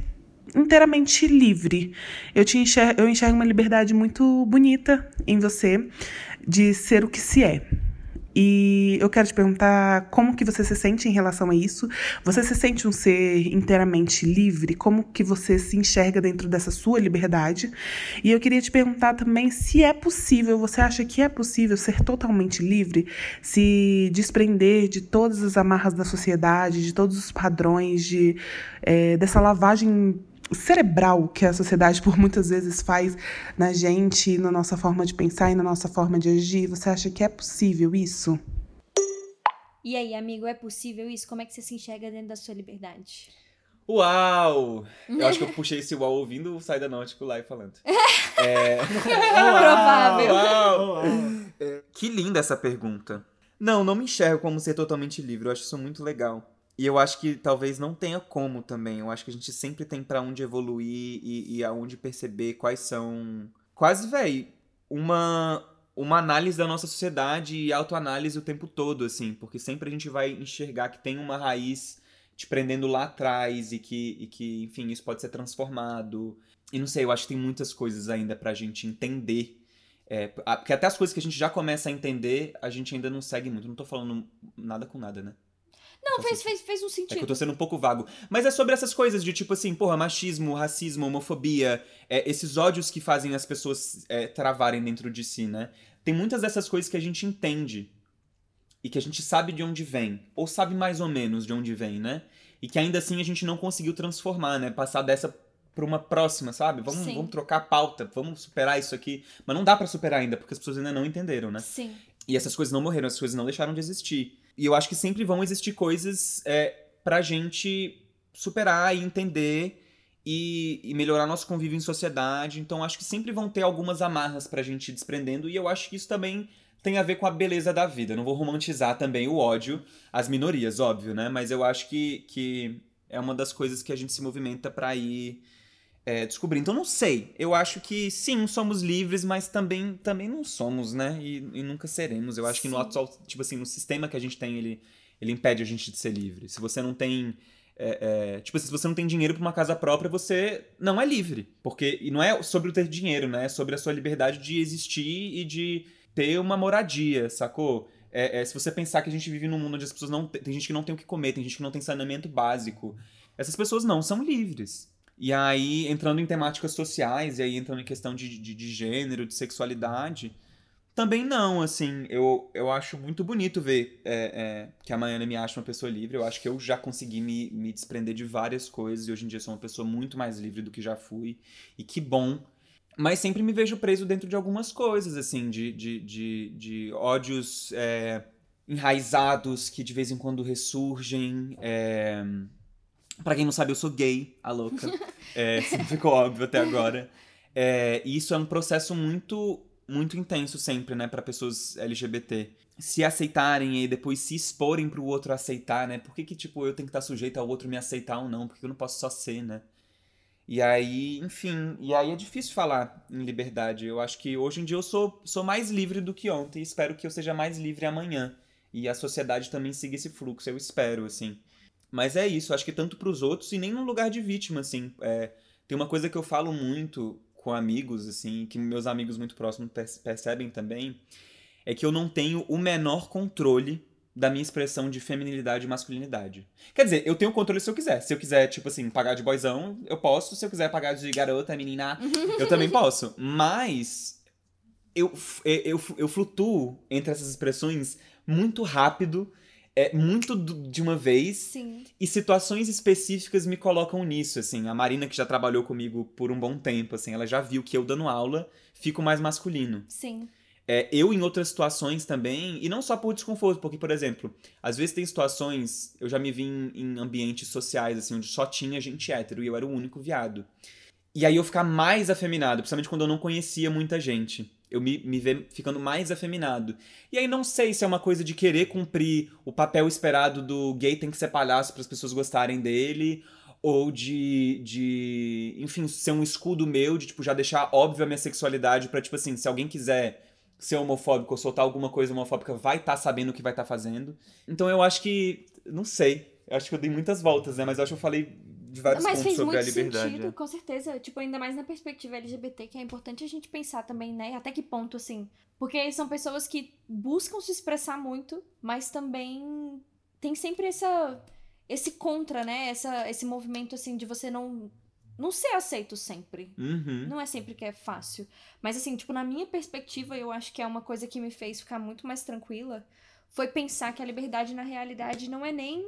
inteiramente livre. Eu te enxergo, eu enxergo uma liberdade muito bonita em você de ser o que se é. E eu quero te perguntar como que você se sente em relação a isso. Você se sente um ser inteiramente livre? Como que você se enxerga dentro dessa sua liberdade? E eu queria te perguntar também se é possível, você acha que é possível ser totalmente livre? Se desprender de todas as amarras da sociedade, de todos os padrões, de, eh, dessa lavagem cerebral que a sociedade por muitas vezes faz na gente, na nossa forma de pensar e na nossa forma de agir. Você acha que é possível isso? E aí, amigo, é possível isso? Como é que você se enxerga dentro da sua liberdade? Uau! Eu acho que eu puxei esse uau ouvindo o Saída Náutico lá e falando. É... Provável. Uau! Oh, Que linda essa pergunta. Não, não me enxergo como ser totalmente livre. Eu acho isso muito legal. E eu acho que talvez não tenha como também. Eu acho que a gente sempre tem pra onde evoluir e, e aonde perceber quais são. Quase, véi, uma, uma análise da nossa sociedade e autoanálise o tempo todo, assim. Porque sempre a gente vai enxergar que tem uma raiz te prendendo lá atrás e que, e que enfim, isso pode ser transformado. E não sei, eu acho que tem muitas coisas ainda pra gente entender É, porque até as coisas que a gente já começa a entender, a gente ainda não segue muito. Não tô falando nada com nada, né? Não, Só fez, fez, fez um É que eu sentido. tô sendo um pouco vago. Mas é sobre essas coisas de tipo assim, porra, machismo, racismo, homofobia, é, esses ódios que fazem as pessoas é, travarem dentro de si, né? Tem muitas dessas coisas que a gente entende e que a gente sabe de onde vem, ou sabe mais ou menos de onde vem, né? E que ainda assim a gente não conseguiu transformar, né? Passar dessa pra uma próxima, sabe? Vamos, Sim. vamos trocar a pauta, vamos superar isso aqui. Mas não dá pra superar ainda, porque as pessoas ainda não entenderam, né? Sim. E essas coisas não morreram, essas coisas não deixaram de existir. E eu acho que sempre vão existir coisas é, pra gente superar e entender e, e melhorar nosso convívio em sociedade. Então acho que sempre vão ter algumas amarras pra gente ir desprendendo. E eu acho que isso também tem a ver com a beleza da vida. Não vou romantizar também o ódio às minorias, óbvio, né? Mas eu acho que, que é uma das coisas que a gente se movimenta pra ir é, descobrir. Então não sei. Eu acho que sim, somos livres, mas também, também não somos, né? E, e nunca seremos. Eu acho que no Sim. atual, tipo assim, no sistema que a gente tem, ele, ele impede a gente de ser livre. Se você não tem. é, é, tipo assim, se você não tem dinheiro pra uma casa própria, você não é livre. Porque. E não é sobre o ter dinheiro, né? É sobre a sua liberdade de existir e de ter uma moradia, sacou? É, é, se você pensar que a gente vive num mundo onde as pessoas não. te- Tem gente que não tem o que comer, tem gente que não tem saneamento básico. Essas pessoas não são livres. E aí, entrando em temáticas sociais, e aí entrando em questão de, de, de gênero, de sexualidade, também não, assim, eu, eu acho muito bonito ver é, é, que a Maiana me acha uma pessoa livre, eu acho que eu já consegui me, me desprender de várias coisas, e hoje em dia sou uma pessoa muito mais livre do que já fui, e que bom. Mas sempre me vejo preso dentro de algumas coisas, assim, de, de, de, de ódios é, enraizados que de vez em quando ressurgem, é... Pra quem não sabe, eu sou gay, a louca. É, isso não ficou óbvio até agora. É, e isso é um processo muito, muito intenso sempre, né, para pessoas LGBT. Se aceitarem e depois se exporem pro outro aceitar, né? Por que, que tipo, eu tenho que estar sujeito ao outro me aceitar ou não? Por que eu não posso só ser, né? E aí, enfim, e aí é difícil falar em liberdade. Eu acho que hoje em dia eu sou, sou mais livre do que ontem e espero que eu seja mais livre amanhã. E a sociedade também siga esse fluxo, eu espero, assim. Mas é isso, acho que tanto pros outros e nem num lugar de vítima, assim. É, tem uma coisa que eu falo muito com amigos, assim, que meus amigos muito próximos perce- percebem também, é que eu não tenho o menor controle da minha expressão de feminilidade e masculinidade. Quer dizer, eu tenho controle se eu quiser. Se eu quiser, tipo assim, pagar de boyzão, eu posso. Se eu quiser pagar de garota, menina, eu também posso. Mas eu, eu, eu flutuo entre essas expressões muito rápido, é muito de uma vez, Sim. e situações específicas me colocam nisso, assim. A Marina, que já trabalhou comigo por um bom tempo, assim, ela já viu que eu dando aula fico mais masculino. Sim. É, eu em outras situações também, e não só por desconforto, porque, por exemplo, às vezes tem situações, eu já me vi em, em ambientes sociais, assim, onde só tinha gente hétero e eu era o único viado. E aí eu ficar mais afeminado, principalmente quando eu não conhecia muita gente. Eu me, me ver ficando mais afeminado. E aí não sei se é uma coisa de querer cumprir o papel esperado do gay tem que ser palhaço para as pessoas gostarem dele, ou de, de, enfim, ser um escudo meu, de, tipo, já deixar óbvio a minha sexualidade pra, tipo assim, se alguém quiser ser homofóbico ou soltar alguma coisa homofóbica, vai estar sabendo o que vai estar fazendo. Então eu acho que, não sei, eu acho que eu dei muitas voltas, né, mas eu acho que eu falei de vários Mas pontos fez sobre muito a liberdade. sentido, né? com certeza. Tipo, ainda mais na perspectiva LGBT, que é importante a gente pensar também, né? Até que ponto, assim. Porque são pessoas que buscam se expressar muito, mas também tem sempre essa esse contra, né? Essa, esse movimento, assim, de você não, não ser aceito sempre. Uhum. Não é sempre que é fácil. Mas assim, tipo, na minha perspectiva, eu acho que é uma coisa que me fez ficar muito mais tranquila. Foi pensar que a liberdade, na realidade, não é nem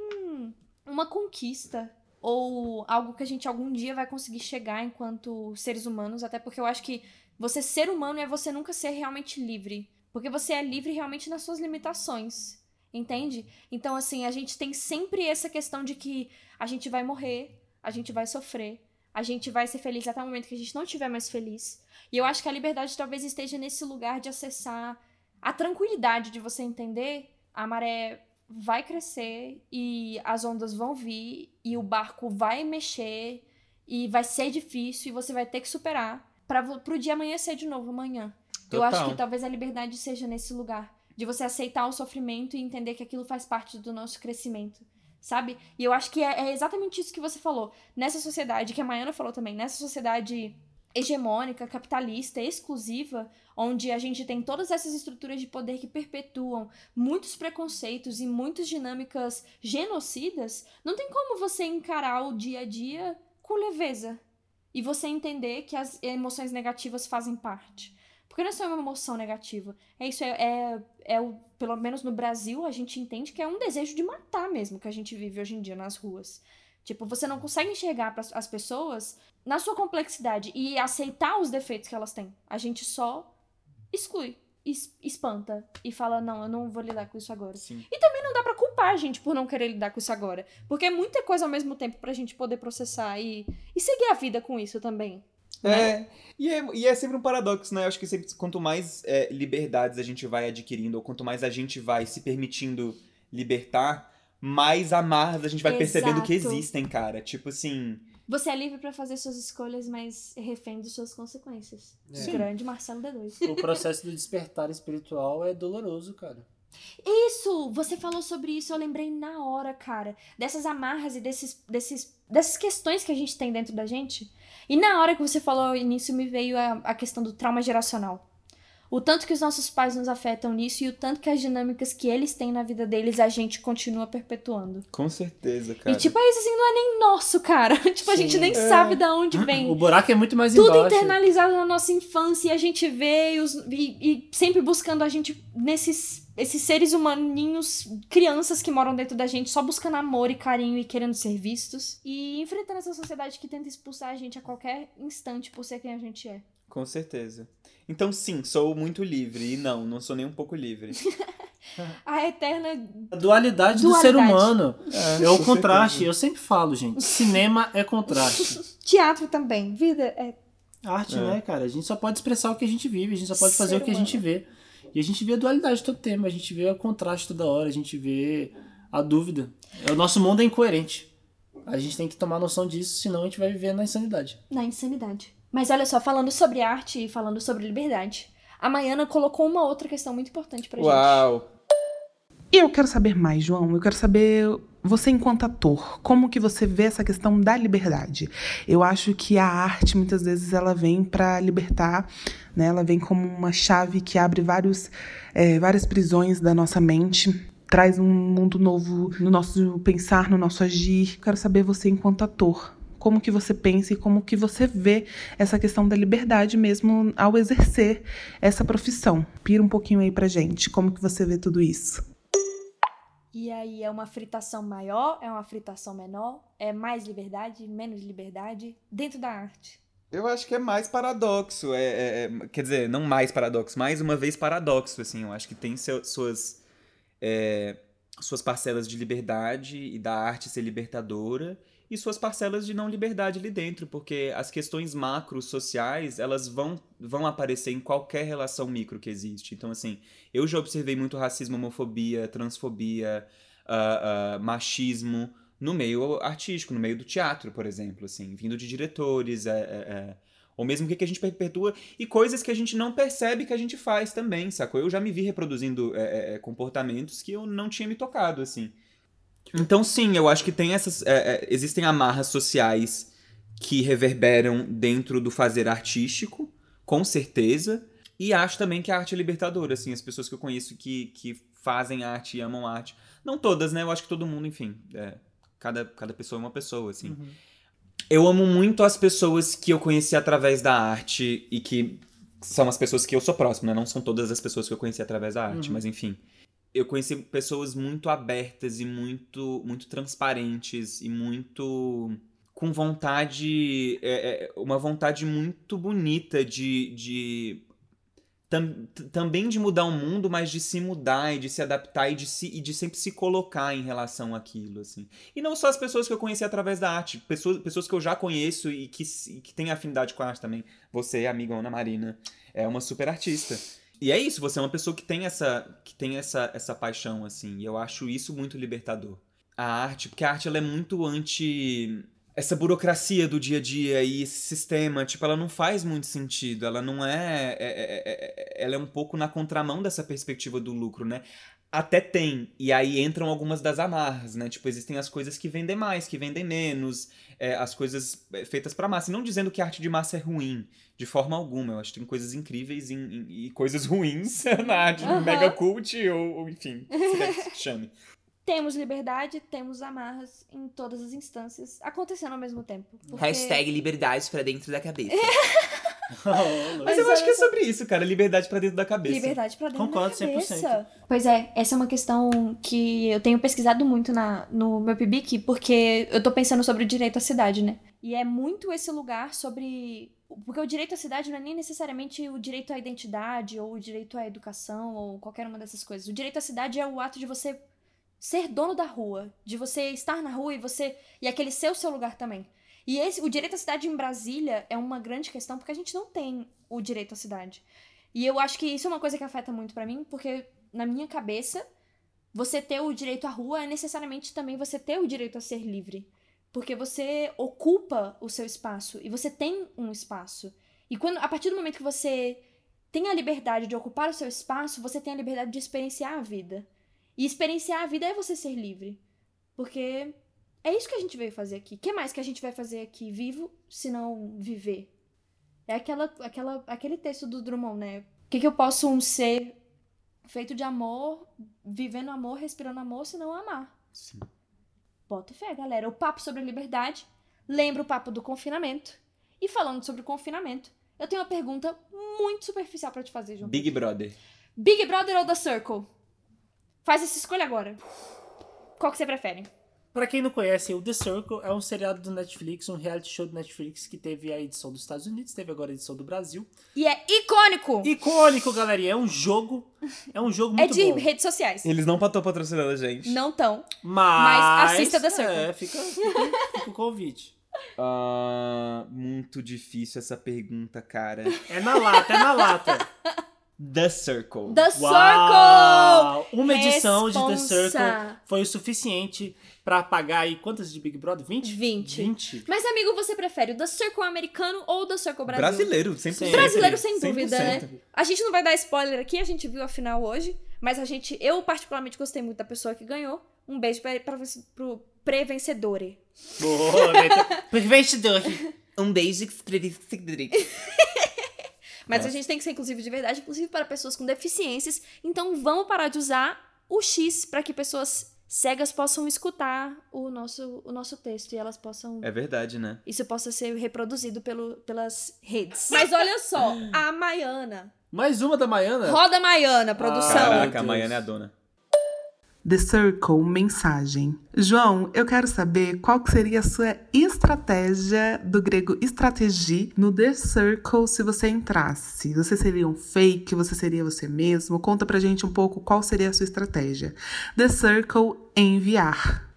uma conquista. Ou algo que a gente algum dia vai conseguir chegar enquanto seres humanos. Até porque eu acho que você ser humano é você nunca ser realmente livre. Porque você é livre realmente nas suas limitações. Entende? Então, assim, a gente tem sempre essa questão de que a gente vai morrer, a gente vai sofrer, a gente vai ser feliz até o momento que a gente não estiver mais feliz. E eu acho que a liberdade talvez esteja nesse lugar de acessar a tranquilidade de você entender a maré vai crescer e as ondas vão vir e o barco vai mexer e vai ser difícil e você vai ter que superar para pro dia amanhecer de novo amanhã. Eu acho Total. que talvez a liberdade seja nesse lugar de você aceitar o sofrimento e entender que aquilo faz parte do nosso crescimento. Sabe? E eu acho que é, é exatamente isso que você falou. Nessa sociedade, que a Maiana falou também, nessa sociedade hegemônica, capitalista, exclusiva, onde a gente tem todas essas estruturas de poder que perpetuam muitos preconceitos e muitas dinâmicas genocidas, não tem como você encarar o dia a dia com leveza e você entender que as emoções negativas fazem parte. Porque não é só uma emoção negativa. É isso, é, é, é o, pelo menos no Brasil, a gente entende que é um desejo de matar mesmo que a gente vive hoje em dia nas ruas. Tipo, você não consegue enxergar as pessoas na sua complexidade e aceitar os defeitos que elas têm. A gente só exclui, es- espanta e fala: não, eu não vou lidar com isso agora. Sim. E também não dá pra culpar a gente por não querer lidar com isso agora. Porque é muita coisa ao mesmo tempo pra gente poder processar e, e seguir a vida com isso também. É, e é, e é sempre um paradoxo, né? Eu acho que sempre, quanto mais é, liberdades a gente vai adquirindo, ou quanto mais a gente vai se permitindo libertar, mais amarras a gente vai percebendo que Exato. existem, cara. Tipo assim. Você é livre pra fazer suas escolhas, mas refém de suas consequências. É. Grande Marcelo D2. O processo do despertar espiritual é doloroso, cara. Isso! Você falou sobre isso, eu lembrei na hora, cara. Dessas amarras e desses, desses, dessas questões que a gente tem dentro da gente. E na hora que você falou nisso, me veio a, a questão do trauma geracional. O tanto que os nossos pais nos afetam nisso e o tanto que as dinâmicas que eles têm na vida deles a gente continua perpetuando. Com certeza, cara. E tipo, isso assim não é nem nosso, cara. tipo, a gente Sim. nem É. sabe da onde vem. O buraco é muito mais Tudo embaixo. internalizado na nossa infância e a gente vê e, os- e- e sempre buscando a gente nesses esses seres humaninhos, crianças que moram dentro da gente, só buscando amor e carinho e querendo ser vistos. E enfrentando essa sociedade que tenta expulsar a gente a qualquer instante por ser quem a gente é. Com certeza. Então, sim, sou muito livre. E não, não sou nem um pouco livre. A eterna. A dualidade, do ser Dualidade. humano É, é o contraste. certeza. Eu sempre falo, gente. Cinema é contraste. Teatro também. Vida é. Arte, É. né, cara? A gente só pode expressar o que a gente vive, a gente só pode fazer Ser o que a gente vê. E a gente vê a dualidade todo tempo, a gente vê o contraste toda hora, a gente vê a dúvida. O nosso mundo é incoerente. A gente tem que tomar noção disso, senão a gente vai viver na insanidade. na insanidade. Mas olha só, falando sobre arte e falando sobre liberdade, a Maiana colocou uma outra questão muito importante pra gente. Uau! E eu quero saber mais, João. Eu quero saber você enquanto ator, como que você vê essa questão da liberdade? Eu acho que a arte muitas vezes ela vem para libertar, né? Ela vem como uma chave que abre vários, é, várias prisões da nossa mente. Traz um mundo novo no nosso pensar, no nosso agir. Quero saber você enquanto ator, como que você pensa e como que você vê essa questão da liberdade mesmo ao exercer essa profissão. Pira um pouquinho aí pra gente, como que você vê tudo isso? E aí, é uma fritação maior? É uma fritação menor? É mais liberdade? Menos liberdade? Dentro da arte. Eu acho que é mais paradoxo. É, é- é- quer dizer, não mais paradoxo, mais uma vez paradoxo, assim. Eu acho que tem seu- suas, é, suas parcelas de liberdade e da arte ser libertadora e suas parcelas de não liberdade ali dentro, porque as questões macro sociais, elas vão, vão aparecer em qualquer relação micro que existe. Então, assim, eu já observei muito racismo, homofobia, transfobia, ah, ah, machismo no meio artístico, no meio do teatro, por exemplo, assim, vindo de diretores, é, é, é, ou mesmo o que que a gente perpetua, e coisas que a gente não percebe que a gente faz também, sacou? Eu já me vi reproduzindo é, é, é, comportamentos que eu não tinha me tocado, assim. Então, sim, eu acho que tem essas. é, é, existem amarras sociais que reverberam dentro do fazer artístico, com certeza. E acho também que a arte é libertadora, assim, as pessoas que eu conheço que, que fazem arte e amam arte. Não todas, né? Eu acho que todo mundo, enfim. é, cada, cada pessoa é uma pessoa, assim. Eu amo muito as pessoas que eu conheci através da arte e que são as pessoas que eu sou próximo, né? Não são todas as pessoas que eu conheci através da arte, Uhum. mas enfim. Eu conheci pessoas muito abertas e muito, muito transparentes e muito com vontade, é, é, uma vontade muito bonita de, de tam- também de mudar o mundo, mas de se mudar e de se adaptar e de, se, e de sempre se colocar em relação àquilo, assim. E não só as pessoas que eu conheci através da arte, pessoas, pessoas que eu já conheço e que, e que têm afinidade com a arte também. Você, amiga Ana Marina, é uma super artista. E é isso, você é uma pessoa que tem essa, que tem essa, essa paixão, assim, e eu acho isso muito libertador. A arte, porque a arte ela é muito anti essa burocracia do dia a dia e esse sistema, tipo, ela não faz muito sentido. Ela não é, é- é- é- ela é um pouco na contramão dessa perspectiva do lucro, né? Até tem. E aí entram algumas das amarras, né? Tipo, existem as coisas que vendem mais, que vendem menos, é, as coisas é, feitas pra massa. E não dizendo que a arte de massa é ruim, de forma alguma. Eu acho que tem coisas incríveis em- em- e coisas ruins na arte Aham. mega cult, ou, ou enfim, se chame. Temos liberdade, temos amarras em todas as instâncias, acontecendo ao mesmo tempo. porque- Hashtag liberdade pra dentro da cabeça. Oh, Mas Mas eu acho que é sobre isso, cara. Liberdade pra dentro da cabeça. Liberdade pra dentro Concordo da 100%. cabeça. Pois é, essa é uma questão que eu tenho pesquisado muito na, no meu PIBIC, porque eu tô pensando sobre o direito à cidade, né? E é muito esse lugar sobre... Porque o direito à cidade não é nem necessariamente o direito à identidade, ou o direito à educação, ou qualquer uma dessas coisas. O direito à cidade é o ato de você ser dono da rua, de você estar na rua e você... E aquele ser o seu lugar também. E esse, o direito à cidade em Brasília é uma grande questão, porque a gente não tem o direito à cidade. E eu acho que isso é uma coisa que afeta muito pra mim, porque na minha cabeça, você ter o direito à rua é necessariamente também você ter o direito a ser livre. Porque você ocupa o seu espaço e você tem um espaço. E quando a partir do momento que você tem a liberdade de ocupar o seu espaço, você tem a liberdade de experienciar a vida. E experienciar a vida é você ser livre. Porque é isso que a gente veio fazer aqui. O que mais que a gente vai fazer aqui vivo se não viver? É aquela, aquela, aquele texto do Drummond, né? O que, que eu posso um ser feito de amor, vivendo amor, respirando amor, se não amar? Sim. Bota fé, galera. O papo sobre a liberdade lembra o papo do confinamento. E falando sobre o confinamento, eu tenho uma pergunta muito superficial pra te fazer, João. Big Brother. Big Brother ou The Circle? Faz essa escolha agora. Qual que você prefere? Pra quem não conhece, o The Circle é um seriado do Netflix, um reality show do Netflix que teve a edição dos Estados Unidos, teve agora a edição do Brasil. E é icônico! Icônico, galerinha. É um jogo. É um jogo é muito de bom. redes sociais. Eles não estão patrocinando a gente. Não tão. Mas, Mas assista The Circle. É, fica, fica, fica o convite. Ah, muito difícil essa pergunta, cara. É na lata, é na lata. The Circle. The Circle! Uau! Uma edição de The Responsa. Circle foi o suficiente pra pagar aí quantas de Big Brother? 20? 20. 20. Mas, amigo, você prefere o The Circle americano ou o The Circle Brasil? Brasileiro, 100%. Brasileiro, sem dúvida, 100%. né? A gente não vai dar spoiler aqui, a gente viu a final hoje. Mas a gente, eu particularmente gostei muito da pessoa que ganhou. Um beijo pra, pra, pro pre-vencedore. Boa, Beto. Vencedor. Um beijo seguidores. Mas Nossa. a gente tem que ser inclusive de verdade, inclusive para pessoas com deficiências. Então vamos parar de usar o X para que pessoas cegas possam escutar o nosso, o nosso texto e elas possam. É verdade, né? Isso possa ser reproduzido pelo, pelas redes. Mas olha só, a Maiana. Mais uma da Maiana? Roda Maiana, produção. Meu Caraca, a. Maiana é a dona. The Circle, mensagem. João, eu quero saber qual que seria a sua estratégia do grego estratégie no The Circle se você entrasse. Você seria um fake? Você seria você mesmo? Conta pra gente um pouco qual seria a sua estratégia. The Circle, enviar.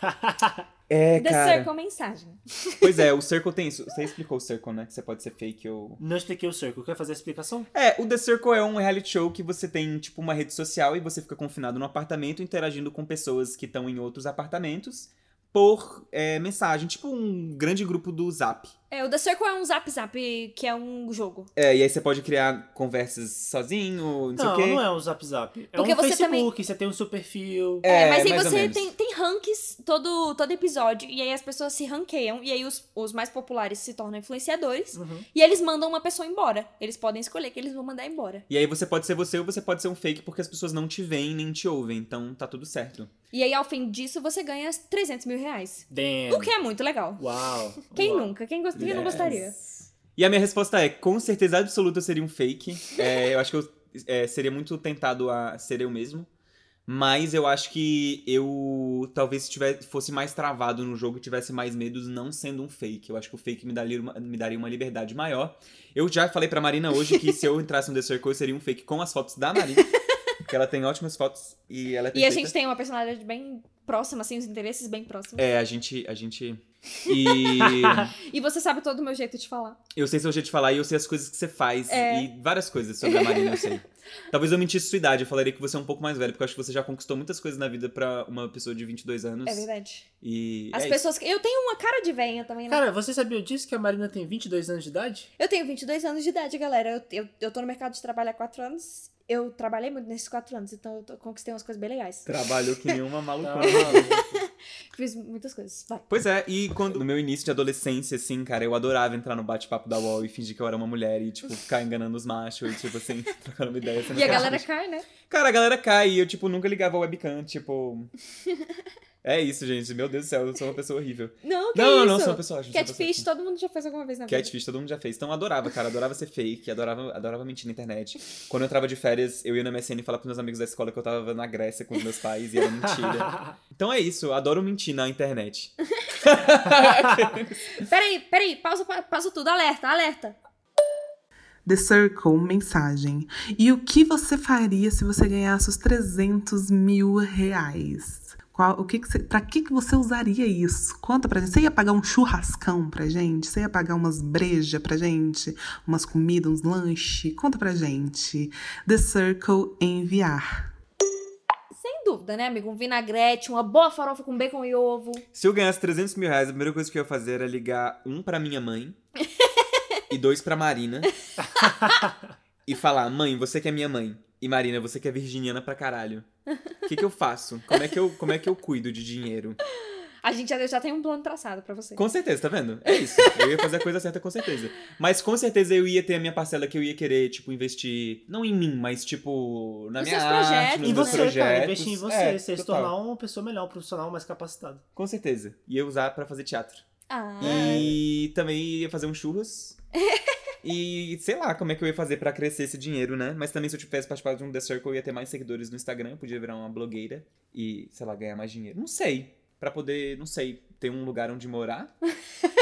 É, The cara. Circle mensagem. Pois é, o Circle tem isso. Você explicou o Circle, né? Que você pode ser fake ou... Não expliquei o Circle. Quer fazer a explicação? É, o The Circle é um reality show que você tem, tipo, uma rede social e você fica confinado no apartamento interagindo com pessoas que estão em outros apartamentos por é, mensagem. Tipo um grande grupo do Zap. É, o The Circle é um zap zap, que é um jogo. É, e aí você pode criar conversas sozinho, não, sei o Não, quê. não é um Zap Zap. É Porque um você Facebook, você tem um seu perfil. É, É, mas aí mais ou você menos. tem, tem ranks todo, todo episódio, e aí as pessoas se ranqueiam, e aí os, os mais populares se tornam influenciadores, Uhum. e eles mandam uma pessoa embora. Eles podem escolher que eles vão mandar embora. E aí você pode ser você ou você pode ser um fake porque as pessoas não te veem nem te ouvem. Então tá tudo certo. E aí, ao fim disso, você ganha 300 mil reais. Damn. O que é muito legal. Uau. Quem Uau. nunca? Quem, gost... quem não Yes. gostaria? E a minha resposta é, com certeza absoluta eu seria um fake. É, eu acho que eu é, seria muito tentado a ser eu mesmo. Mas eu acho que eu talvez tivesse, fosse mais travado no jogo e tivesse mais medos não sendo um fake. Eu acho que o fake me daria uma, me daria uma liberdade maior. Eu já falei pra Marina hoje que se eu entrasse no The Circle eu seria um fake com as fotos da Marina. porque ela tem ótimas fotos e ela é E a gente tem uma personalidade bem próxima, assim, os interesses bem próximos. É, a gente. A gente. E. E você sabe todo o meu jeito de falar. Eu sei seu jeito de falar e eu sei as coisas que você faz. É. E várias coisas sobre a Marina eu sei. Talvez eu mentisse sua idade, eu falaria que você é um pouco mais velho, porque eu acho que você já conquistou muitas coisas na vida pra uma pessoa de 22 anos. É verdade. E. As é pessoas que. Eu tenho uma cara de venha também, né? Cara, você sabia disso que a Marina tem 22 anos de idade? Eu tenho 22 anos de idade, galera. Eu, eu, eu tô no mercado de trabalho há 4 anos. eu trabalhei muito nesses quatro anos, então eu conquistei umas coisas bem legais. Trabalhou que nem uma maluca. Fiz muitas coisas. Vai. Pois é, e quando no meu início de adolescência, assim, cara, eu adorava entrar no bate-papo da UOL e fingir que eu era uma mulher e, tipo, ficar enganando os machos e, tipo, assim, trocando uma ideia. E a galera cai, né? Cara, a galera cai e eu, tipo, nunca ligava a webcam, tipo. É isso, gente. Meu Deus do céu, eu sou uma pessoa horrível. Não, que não, isso? não, sou uma pessoa ótima. sou uma pessoa Catfish, todo mundo já fez alguma vez na vida. Catfish todo mundo já fez. Então eu adorava, cara. Adorava ser fake, adorava, adorava mentir na internet. Quando eu entrava de férias, eu ia na MSN e falava pros meus amigos da escola que eu tava na Grécia com os meus pais e era mentira. Então é isso, eu adoro mentir na internet. Peraí, peraí, pausa, pa- pausa tudo. Alerta, alerta. The Circle, mensagem. E o que você faria se você ganhasse os 300 mil reais? Qual, o que que você, pra que, que você usaria isso? Conta pra gente. Você ia pagar um churrascão pra gente? Você ia pagar umas brejas pra gente? Umas comidas, uns lanches? Conta pra gente. The Circle enviar. Sem dúvida, né, amigo? Um vinagrete, uma boa farofa com bacon e ovo. Se eu ganhasse 300 mil reais, a primeira coisa que eu ia fazer era ligar um pra minha mãe e dois pra Marina. e falar, mãe, você que é minha mãe. E Marina, você que é virginiana pra caralho. O que, que eu faço? Como é que eu, como é que eu cuido de dinheiro? A gente já, já tem um plano traçado pra você. Com certeza, tá vendo? É isso. Eu ia fazer a coisa certa com certeza. Mas com certeza eu ia ter a minha parcela que eu ia querer, tipo, investir. Não em mim, mas, tipo, na Nos minha seus arte, projetos, nos E meus você, projetos. cara, investir em você, É, você se tornar uma pessoa melhor, um profissional mais capacitado. Com certeza. Ia usar pra fazer teatro. Ah, E também ia fazer um churros. e sei lá como é que eu ia fazer pra crescer esse dinheiro, né? Mas também se eu tivesse participado de um The Circle, eu ia ter mais seguidores no Instagram, eu podia virar uma blogueira e, sei lá, ganhar mais dinheiro. Não sei. Pra poder, não sei, ter um lugar onde morar.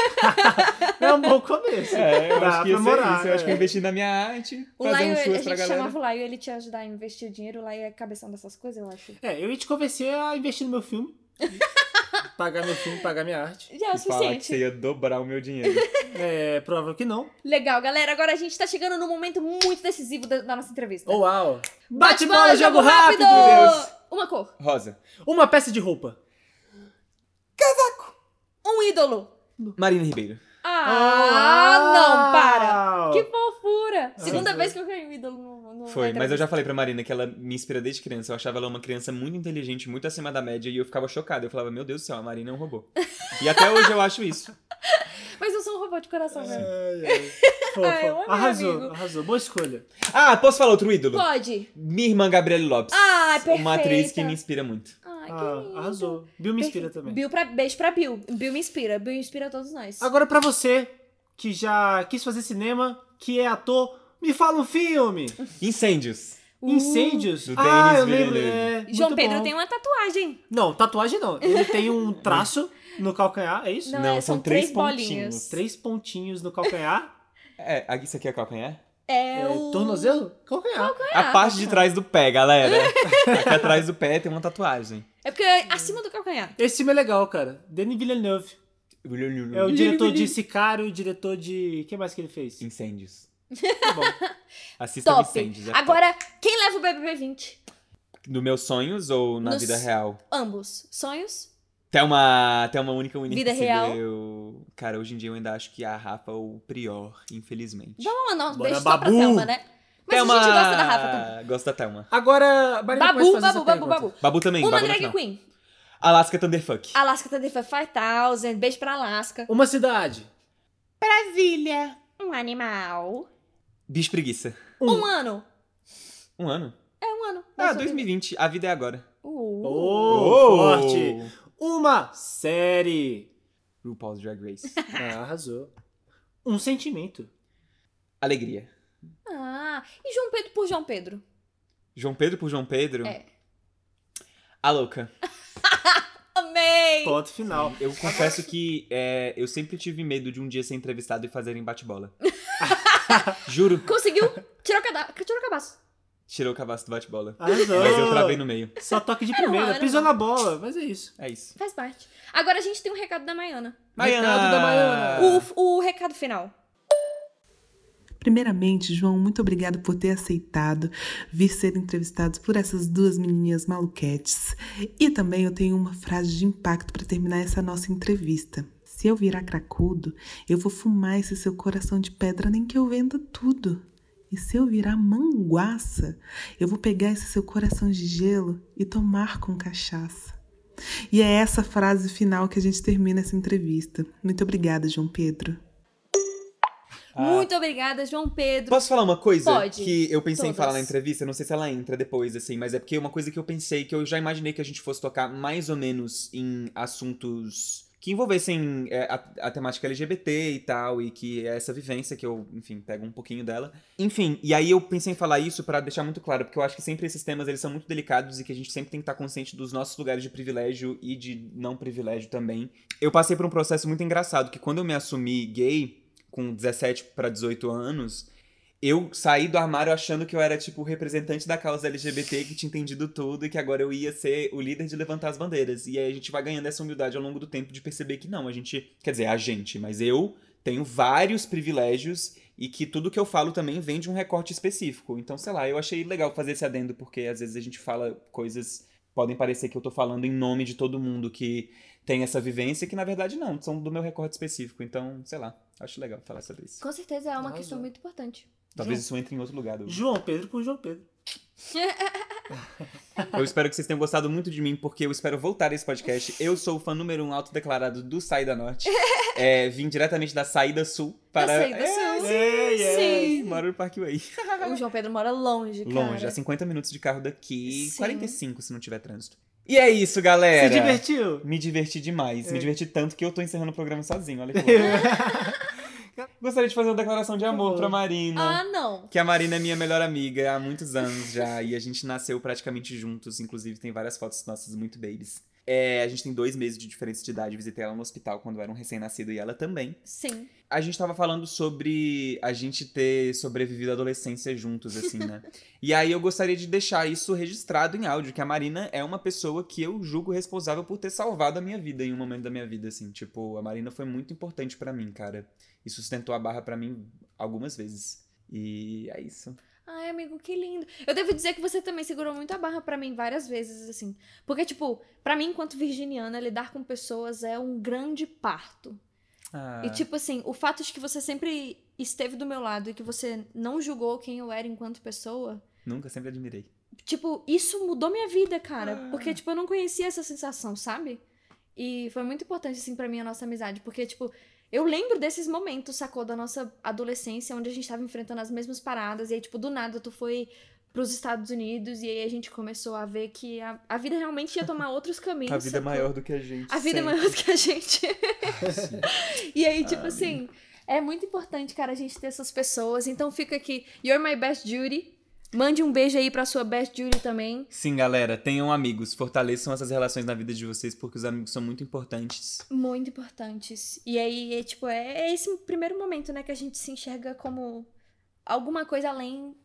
É um bom começo. É, eu Dá acho que ia pra ser morar, isso. Eu acho que eu é. ia investir na minha arte, o fazer Laio, um a gente pra galera. chamava o Laio, ele te ajudar a investir o dinheiro, o Laio é cabeção dessas coisas, eu acho. É, eu ia te convencer a investir no meu filme. pagar meu filme, pagar minha arte. Já é o E falar que suficiente. você ia dobrar o meu dinheiro. É provável que não. Legal, galera. Agora a gente tá chegando num momento muito decisivo da, da nossa entrevista. Oh, uau! Bate-bola, jogo rápido! Deus. Uma cor. Rosa. Uma peça de roupa. Um ídolo. Marina Ribeiro. Ah, não, para. Que Segunda Sim. vez que eu ganhei um ídolo no, no Foi, mas eu já falei pra Marina que ela me inspira desde criança. Eu achava ela uma criança muito inteligente, muito acima da média, e eu ficava chocada. Eu falava, meu Deus do céu, a Marina é um robô. E até hoje eu acho isso. Mas eu sou um robô de coração mesmo. Ai. Ah, eu amei, arrasou, amigo. arrasou. Boa escolha. Ah, posso falar outro ídolo? Pode. Minha irmã Gabriele Lopes. Ai, perfeita. Uma atriz que me inspira muito. Ai, que Ah, lindo. arrasou. Bill me inspira Perfeito. também. Bill pra, beijo pra Bill. Bill me inspira. Bill inspira todos nós. Agora pra você que já quis fazer cinema, que é ator, me fala um filme. Incêndios. Incêndios. Do ah, Denis eu lembro. É, João Pedro bom. tem uma tatuagem. Não, tatuagem não. Ele tem um traço no calcanhar, é isso? Não, Não, é, são são, três três, bolinhas. pontinhos. Três pontinhos no calcanhar. É, isso aqui é calcanhar? É, É, o... tornozelo? Calcanhar. A parte de trás do pé, galera. aqui atrás do pé tem uma tatuagem. É porque é acima do calcanhar. Esse filme é legal, cara. Denis Villeneuve. É o diretor de Sicário e o diretor de... O que mais que ele fez? Incêndios. Tá bom. Assista Top. Incêndios. é Agora, quem leva o BBB 20? top. No meus sonhos ou na Nos- vida real? Ambos. Sonhos? Tem uma, tem uma única única Vida real? deu- Cara, hoje em dia eu ainda acho que a Rafa ou o Prior, infelizmente. Vamos mandar uns Bora, beijos só pra Babu. Thelma, né? Mas Thelma- a gente gosta da Rafa também. Gosta da Thelma. Agora, Marina Babu, babu, essa babu, pergunta. babu. Babu também, Uma Babu drag queen. Alaska Thunderfuck. Alaska Thunderfuck 5000. Beijo pra Alaska. Uma cidade. Brasília. Um animal. Bicho preguiça. Um, ano. Um ano? É um ano. Ah, Nossa, 2020. A vida é agora. Uh. Oh, forte. Uma série. RuPaul's Drag Race. Ah, arrasou. Um sentimento. Alegria. Ah, e João Pedro por João Pedro? João Pedro por João Pedro. É. A louca. Amei! Ponto final. Eu confesso que é, eu sempre tive medo de um dia ser entrevistado e fazerem bate-bola. Juro. Conseguiu? Tirou o, cada... Tirou o cabaço. Tirou o cabaço do bate-bola. Mas eu travei no meio. Só toque de primeira. era Pisou na bola, mas é isso. É isso. Faz parte. Agora a gente tem um recado da Maiana. Recado da Maiana. O, o recado final. Primeiramente, João, muito obrigado por ter aceitado vir ser entrevistados por essas duas menininhas maluquetes. E também eu tenho uma frase de impacto para terminar essa nossa entrevista. Se eu virar cracudo, eu vou fumar esse seu coração de pedra nem que eu venda tudo. E se eu virar manguaça, eu vou pegar esse seu coração de gelo e tomar com cachaça. E é essa frase final que a gente termina essa entrevista. Muito obrigada, João Pedro. Muito obrigada, João Pedro. Posso falar uma coisa Pode. que eu pensei em Todas. falar na entrevista? Não sei se ela entra depois, assim, mas é porque uma coisa que eu pensei, que eu já imaginei que a gente fosse tocar mais ou menos em assuntos que envolvessem é, a, a temática LGBT e tal, e que é essa vivência que eu, enfim, pego um pouquinho dela. Enfim, e aí eu pensei em falar isso pra deixar muito claro, porque eu acho que sempre esses temas eles são muito delicados e que a gente sempre tem que estar consciente dos nossos lugares de privilégio e de não privilégio também. Eu passei por um processo muito engraçado, que quando eu me assumi gay, com 17 pra 18 anos, eu saí do armário achando que eu era, tipo, o representante da causa LGBT, que tinha entendido tudo e que agora eu ia ser o líder de levantar as bandeiras. E aí a gente vai ganhando essa humildade ao longo do tempo de perceber que não, a gente. Quer dizer, a gente, mas eu tenho vários privilégios e que tudo que eu falo também vem de um recorte específico. Então, sei lá, eu achei legal fazer esse adendo, porque às vezes a gente fala coisas. Podem parecer que eu tô falando em nome de todo mundo que tem essa vivência, que na verdade não, são do meu recorte específico. Então, sei lá, acho legal falar sobre isso. Com certeza é uma Arrasou. questão muito importante. Talvez João- isso entre em outro lugar. do- João Pedro por João Pedro. Eu espero que vocês tenham gostado muito de mim, porque eu espero voltar a esse podcast. Eu sou o fã número um autodeclarado do Saída Norte. É, vim diretamente da Saída Sul para. Saída É, Sul. Ei, ei. Sim. Moro no Parkway. O João Pedro mora longe, cara. Longe, a 50 minutos de carro daqui, Sim. 45 se não tiver trânsito. E é isso, galera. Se divertiu? Me diverti demais. Me É. diverti tanto que eu tô encerrando o programa sozinho. Olha que louco. Gostaria de fazer uma declaração de amor pra Marina. Ah, não. Que a Marina é minha melhor amiga há muitos anos já. e a gente nasceu praticamente juntos. Inclusive, tem várias fotos nossas muito babies. É, a gente tem dois meses de diferença de idade. Visitei ela no hospital quando eu era um recém-nascido e ela também. Sim. A gente tava falando sobre a gente ter sobrevivido à adolescência juntos, assim, né? e aí eu gostaria de deixar isso registrado em áudio, que a Marina é uma pessoa que eu julgo responsável por ter salvado a minha vida em um momento da minha vida, assim. Tipo, a Marina foi muito importante pra mim, cara. E sustentou a barra pra mim algumas vezes. E é isso. Ai, amigo, que lindo. Eu devo dizer que você também segurou muito a barra pra mim várias vezes, assim. Porque, tipo, pra mim, enquanto virginiana, lidar com pessoas é um grande parto. Ah, E, tipo assim, o fato de que você sempre esteve do meu lado e que você não julgou quem eu era enquanto pessoa, nunca, sempre admirei. tipo, isso mudou minha vida, cara. Ah. Porque, tipo, eu não conhecia essa sensação, sabe? E foi muito importante, assim, pra mim, a nossa amizade. Porque, tipo, eu lembro desses momentos, sacou? Da nossa adolescência, onde a gente tava enfrentando as mesmas paradas. E aí, tipo, do nada, tu foi pros Estados Unidos. E aí a gente começou a ver que a, a vida realmente ia tomar outros caminhos. A vida é sacou? maior do que a gente. A vida é sempre. maior do que a gente. e aí, tipo assim, é muito importante, cara, a gente ter essas pessoas. Então fica aqui, You're My Best Judy. Mande um beijo aí pra sua Best Judy também. Sim, galera, tenham amigos. Fortaleçam essas relações na vida de vocês, porque os amigos são muito importantes. Muito importantes. E aí, é, tipo, é, é esse primeiro momento, né, que a gente se enxerga como alguma coisa além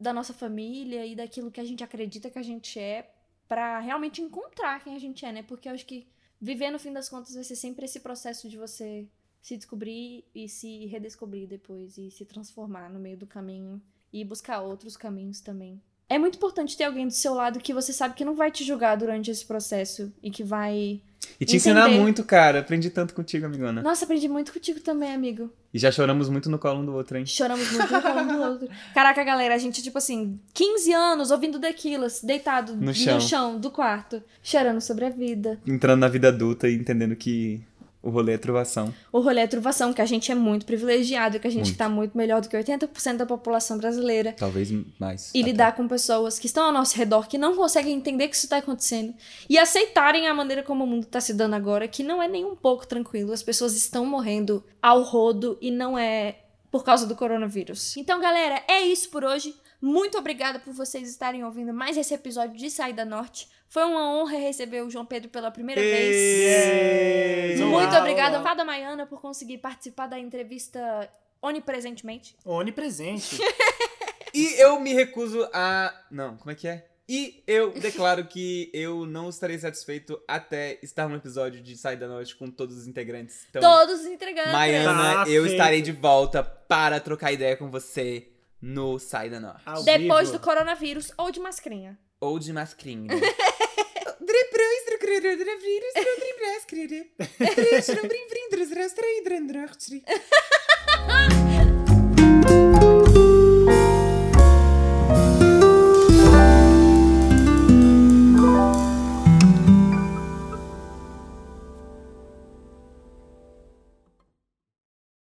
da nossa família e daquilo que a gente acredita que a gente é, pra realmente encontrar quem a gente é, né? Porque eu acho que viver, no fim das contas, vai ser sempre esse processo de você se descobrir e se redescobrir depois e se transformar no meio do caminho e buscar outros caminhos também. É muito importante ter alguém do seu lado que você sabe que não vai te julgar durante esse processo e que vai E te ensinar Entender. muito, cara. Aprendi tanto contigo, amigona. nossa, aprendi muito contigo também, amigo. E já choramos muito no colo um do outro, hein? Choramos muito um com um do outro. Caraca, galera, a gente, tipo assim, 15 anos ouvindo Daquilas, deitado No chão. no chão do quarto, chorando sobre a vida. Entrando na vida adulta e entendendo que o rolê é trovação. O rolê é truvação, que a gente é muito privilegiado, que a gente Muito. tá muito melhor do que 80% da população brasileira. Talvez mais. E até. lidar com pessoas que estão ao nosso redor, que não conseguem entender que isso tá acontecendo. E aceitarem a maneira como o mundo tá se dando agora, que não é nem um pouco tranquilo. As pessoas estão morrendo ao rodo e não é por causa do coronavírus. Então, galera, é isso por hoje. Muito obrigada por vocês estarem ouvindo mais esse episódio de Saída Norte. Foi uma honra receber o João Pedro pela primeira vez. Olá, Muito obrigada, olá. Fada Maiana, por conseguir participar da entrevista onipresentemente. Onipresente. E eu me recuso a. Não, como é que é? E eu declaro que eu não estarei satisfeito até estar no episódio de Saída Norte com todos os integrantes. Então, Todos os integrantes. Maiana, Tá eu estarei de volta para trocar ideia com você no Saída Norte. Ao Depois vivo. do coronavírus ou de mascrinha. Ou de mascrinha.